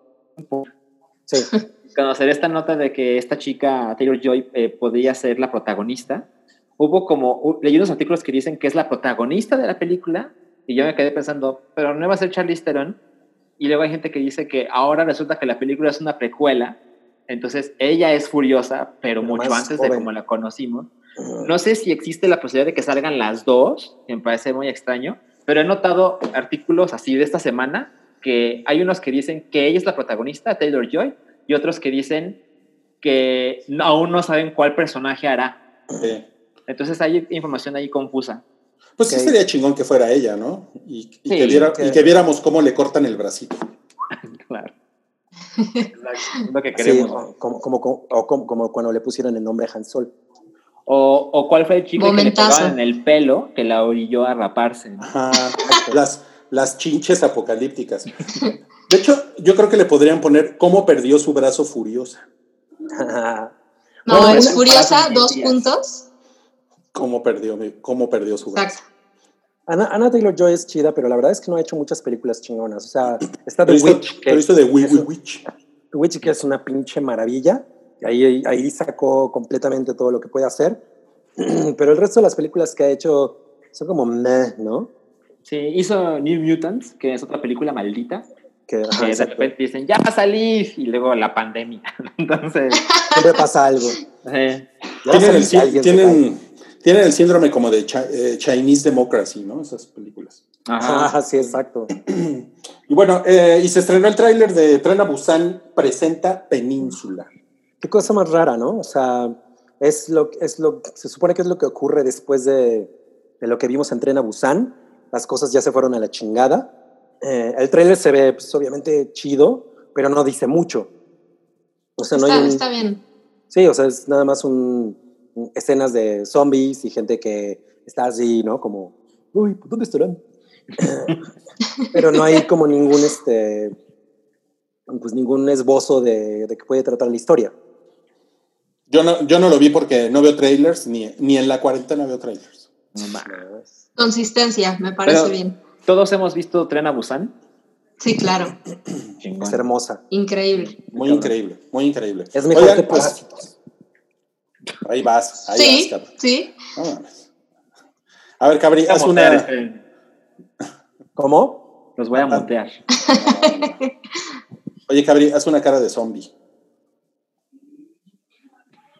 [SPEAKER 3] Sí. [LAUGHS]
[SPEAKER 5] conocer esta nota de que esta chica, Taylor Joy, eh, podría ser la protagonista, hubo como, leí unos artículos que dicen que es la protagonista de la película, y yo me quedé pensando, pero no va a ser Charlize Theron, y luego hay gente que dice que ahora resulta que la película es una precuela, entonces ella es furiosa, pero
[SPEAKER 3] Pero
[SPEAKER 5] mucho antes de
[SPEAKER 3] joven.
[SPEAKER 5] como la conocimos. No sé si existe la posibilidad de que salgan las dos, que me parece muy extraño, pero he notado artículos así de esta semana que hay unos que dicen que ella es la protagonista, Taylor Joy, y otros que dicen que no- aún no saben cuál personaje hará.
[SPEAKER 2] Sí.
[SPEAKER 5] Entonces hay información ahí confusa.
[SPEAKER 2] Pues sí sería chingón que fuera ella, ¿no? Y, y
[SPEAKER 5] Sí,
[SPEAKER 2] que viera-
[SPEAKER 3] que-
[SPEAKER 2] y que viéramos cómo le cortan el bracito. [LAUGHS]
[SPEAKER 5] Claro. Es lo que
[SPEAKER 3] Sí,
[SPEAKER 5] queremos.
[SPEAKER 3] o como, como, como- o como, como cuando le pusieron el nombre Han Sol.
[SPEAKER 5] O, o cuál fue el chico que le pegaban en el pelo que la orilló a raparse. ¿no?
[SPEAKER 2] Ajá, las, las chinches apocalípticas. De hecho, yo creo que le podrían poner cómo perdió su brazo furiosa.
[SPEAKER 4] No,
[SPEAKER 3] Bueno,
[SPEAKER 4] es furiosa, dos
[SPEAKER 5] días.
[SPEAKER 4] puntos.
[SPEAKER 2] Cómo perdió, cómo perdió su brazo.
[SPEAKER 4] Exacto.
[SPEAKER 3] Ana, Ana Taylor Joy es chida, pero la verdad es que no ha hecho muchas películas chingonas. O sea, [CLEARS THROAT] está The
[SPEAKER 2] Pero
[SPEAKER 3] Witch, que,
[SPEAKER 2] pero hizo de Wee
[SPEAKER 3] un-
[SPEAKER 2] Witch.
[SPEAKER 3] The Witch, que es una pinche maravilla. Y Ahí, ahí sacó completamente todo lo que puede hacer. [CLEARS THROAT] Pero el resto de las películas que ha hecho son como meh, ¿no?
[SPEAKER 5] Sí, hizo New Mutants, que es otra película maldita,
[SPEAKER 3] Que ajá,
[SPEAKER 5] que de
[SPEAKER 3] exacto.
[SPEAKER 5] repente dicen, ya va a salir, y luego la pandemia. [LAUGHS] Entonces,
[SPEAKER 3] siempre pasa algo. a
[SPEAKER 2] Tienen el, sí- tienen, tienen el síndrome como de Chi- eh, Chinese Democracy, ¿no? Esas películas.
[SPEAKER 5] ajá.
[SPEAKER 3] Ajá, sí, exacto. [CLEARS THROAT]
[SPEAKER 2] Y bueno, eh, y se estrenó el tráiler de Tren a Busan presenta Península.
[SPEAKER 3] Qué cosa más rara, ¿no? O sea, es lo, es lo, se supone que es lo que ocurre después de, de lo que vimos en Tren a Busan. Las cosas ya se fueron a la chingada. Eh, el trailer se ve, pues, obviamente, chido, pero no dice mucho. O sea, no
[SPEAKER 4] Está,
[SPEAKER 3] hay un,
[SPEAKER 4] está bien.
[SPEAKER 3] Sí, o sea, es nada más un- escenas de zombies y gente que está así, ¿no? Como, uy, ¿dónde estarán? [LAUGHS] Pero no hay como ningún, este, pues ningún esbozo de, de que puede tratar la historia.
[SPEAKER 2] Yo no, yo no lo vi porque no veo trailers, ni, ni en la cuarentena veo trailers.
[SPEAKER 5] No.
[SPEAKER 4] Consistencia, me parece
[SPEAKER 5] Pero-
[SPEAKER 4] bien.
[SPEAKER 5] Todos hemos visto Tren a Busan.
[SPEAKER 4] Sí, claro.
[SPEAKER 3] Es hermosa.
[SPEAKER 4] Increíble.
[SPEAKER 2] Muy increíble, muy increíble.
[SPEAKER 3] Es mejor
[SPEAKER 2] Oigan,
[SPEAKER 3] que
[SPEAKER 2] pues,
[SPEAKER 3] Parásitos.
[SPEAKER 2] Ahí vas, ahí
[SPEAKER 4] Sí,
[SPEAKER 2] vas, cabrón.
[SPEAKER 4] sí.
[SPEAKER 2] A ver, Cabri, haz una.
[SPEAKER 5] esperen.
[SPEAKER 3] ¿Cómo?
[SPEAKER 5] Los voy a mutear. [LAUGHS]
[SPEAKER 2] Oye, Cabri, haz una cara de zombie.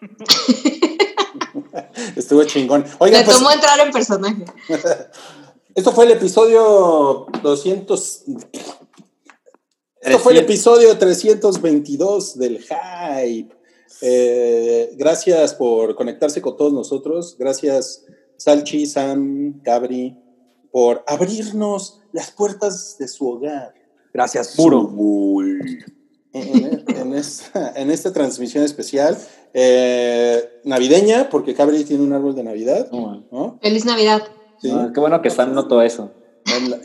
[SPEAKER 2] [LAUGHS] Estuvo chingón. Oigan,
[SPEAKER 4] Le
[SPEAKER 2] pues,
[SPEAKER 4] tomó entrar en personaje. [LAUGHS]
[SPEAKER 2] esto fue el episodio 200. Esto fue el
[SPEAKER 5] 300.
[SPEAKER 2] episodio 322 del Hype. Eh, gracias por conectarse con todos nosotros. Gracias, Salchi, Sam, Cabri, por abrirnos las puertas de su hogar.
[SPEAKER 3] Gracias.
[SPEAKER 5] Muro.
[SPEAKER 2] en, en esta, en esta transmisión especial eh, navideña, porque Cabri tiene un árbol de Navidad.
[SPEAKER 4] Feliz Navidad.
[SPEAKER 2] Sí.
[SPEAKER 5] Ah, qué bueno que Sam notó eso.
[SPEAKER 2] En, la,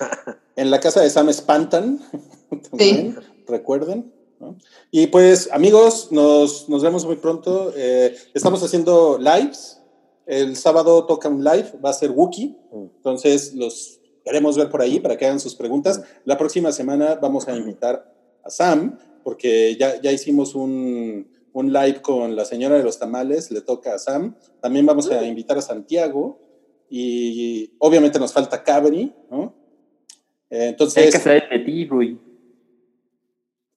[SPEAKER 2] [LAUGHS] en la casa de Sam espantan, también, recuerden. ¿No? Y pues, amigos, nos, nos vemos muy pronto. Eh, estamos haciendo lives. El sábado toca un live, va a ser Wookie. Entonces, los queremos ver por ahí para que hagan sus preguntas. La próxima semana vamos a invitar a Sam, porque ya, ya hicimos un, un live con la señora de los tamales, le toca a Sam. También vamos a invitar a Santiago y obviamente nos falta Cabri, ¿no? Eh, entonces.
[SPEAKER 5] Hay que hacer de ti, Rui.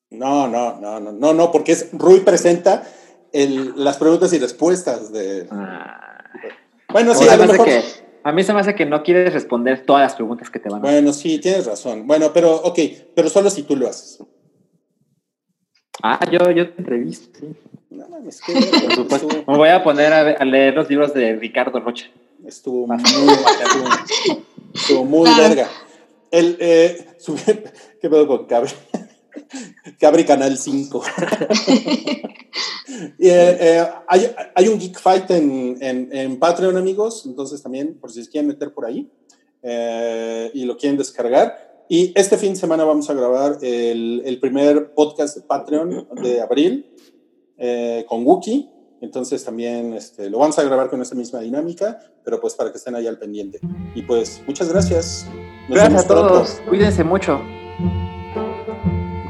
[SPEAKER 2] No, no, no, no, no, no, porque es Rui presenta el, las preguntas y respuestas de.
[SPEAKER 5] Ah.
[SPEAKER 2] Bueno, sí, a lo
[SPEAKER 5] me hace
[SPEAKER 2] mejor.
[SPEAKER 5] que- a mí se me hace que no quieres responder todas las preguntas que te van a hacer.
[SPEAKER 2] Bueno, sí, tienes razón. Bueno, pero, ok, pero solo si tú lo haces.
[SPEAKER 5] Ah, yo, yo te entrevisto, sí.
[SPEAKER 2] No mames, que
[SPEAKER 5] Por supuesto. Me voy a poner a, leer los libros de Ricardo Rocha.
[SPEAKER 2] Estuvo muy, estuvo, estuvo muy
[SPEAKER 4] Claro.
[SPEAKER 2] verga. El, eh, sube- [LAUGHS] ¿Qué pedo con Cabri? Cabri Canal 5. [LAUGHS] Y, eh, eh, hay, hay un Geek Fight en, en, en Patreon, amigos. Entonces también, por si se quieren meter por ahí eh, y lo quieren descargar. Y este fin de semana vamos a grabar el, el primer podcast de Patreon de abril eh, con Wookie. Entonces también este, lo vamos a grabar con esta misma dinámica, pero pues para que estén ahí al pendiente. Y pues muchas gracias. Nos
[SPEAKER 5] Gracias a todos.
[SPEAKER 2] pronto.
[SPEAKER 5] Cuídense mucho.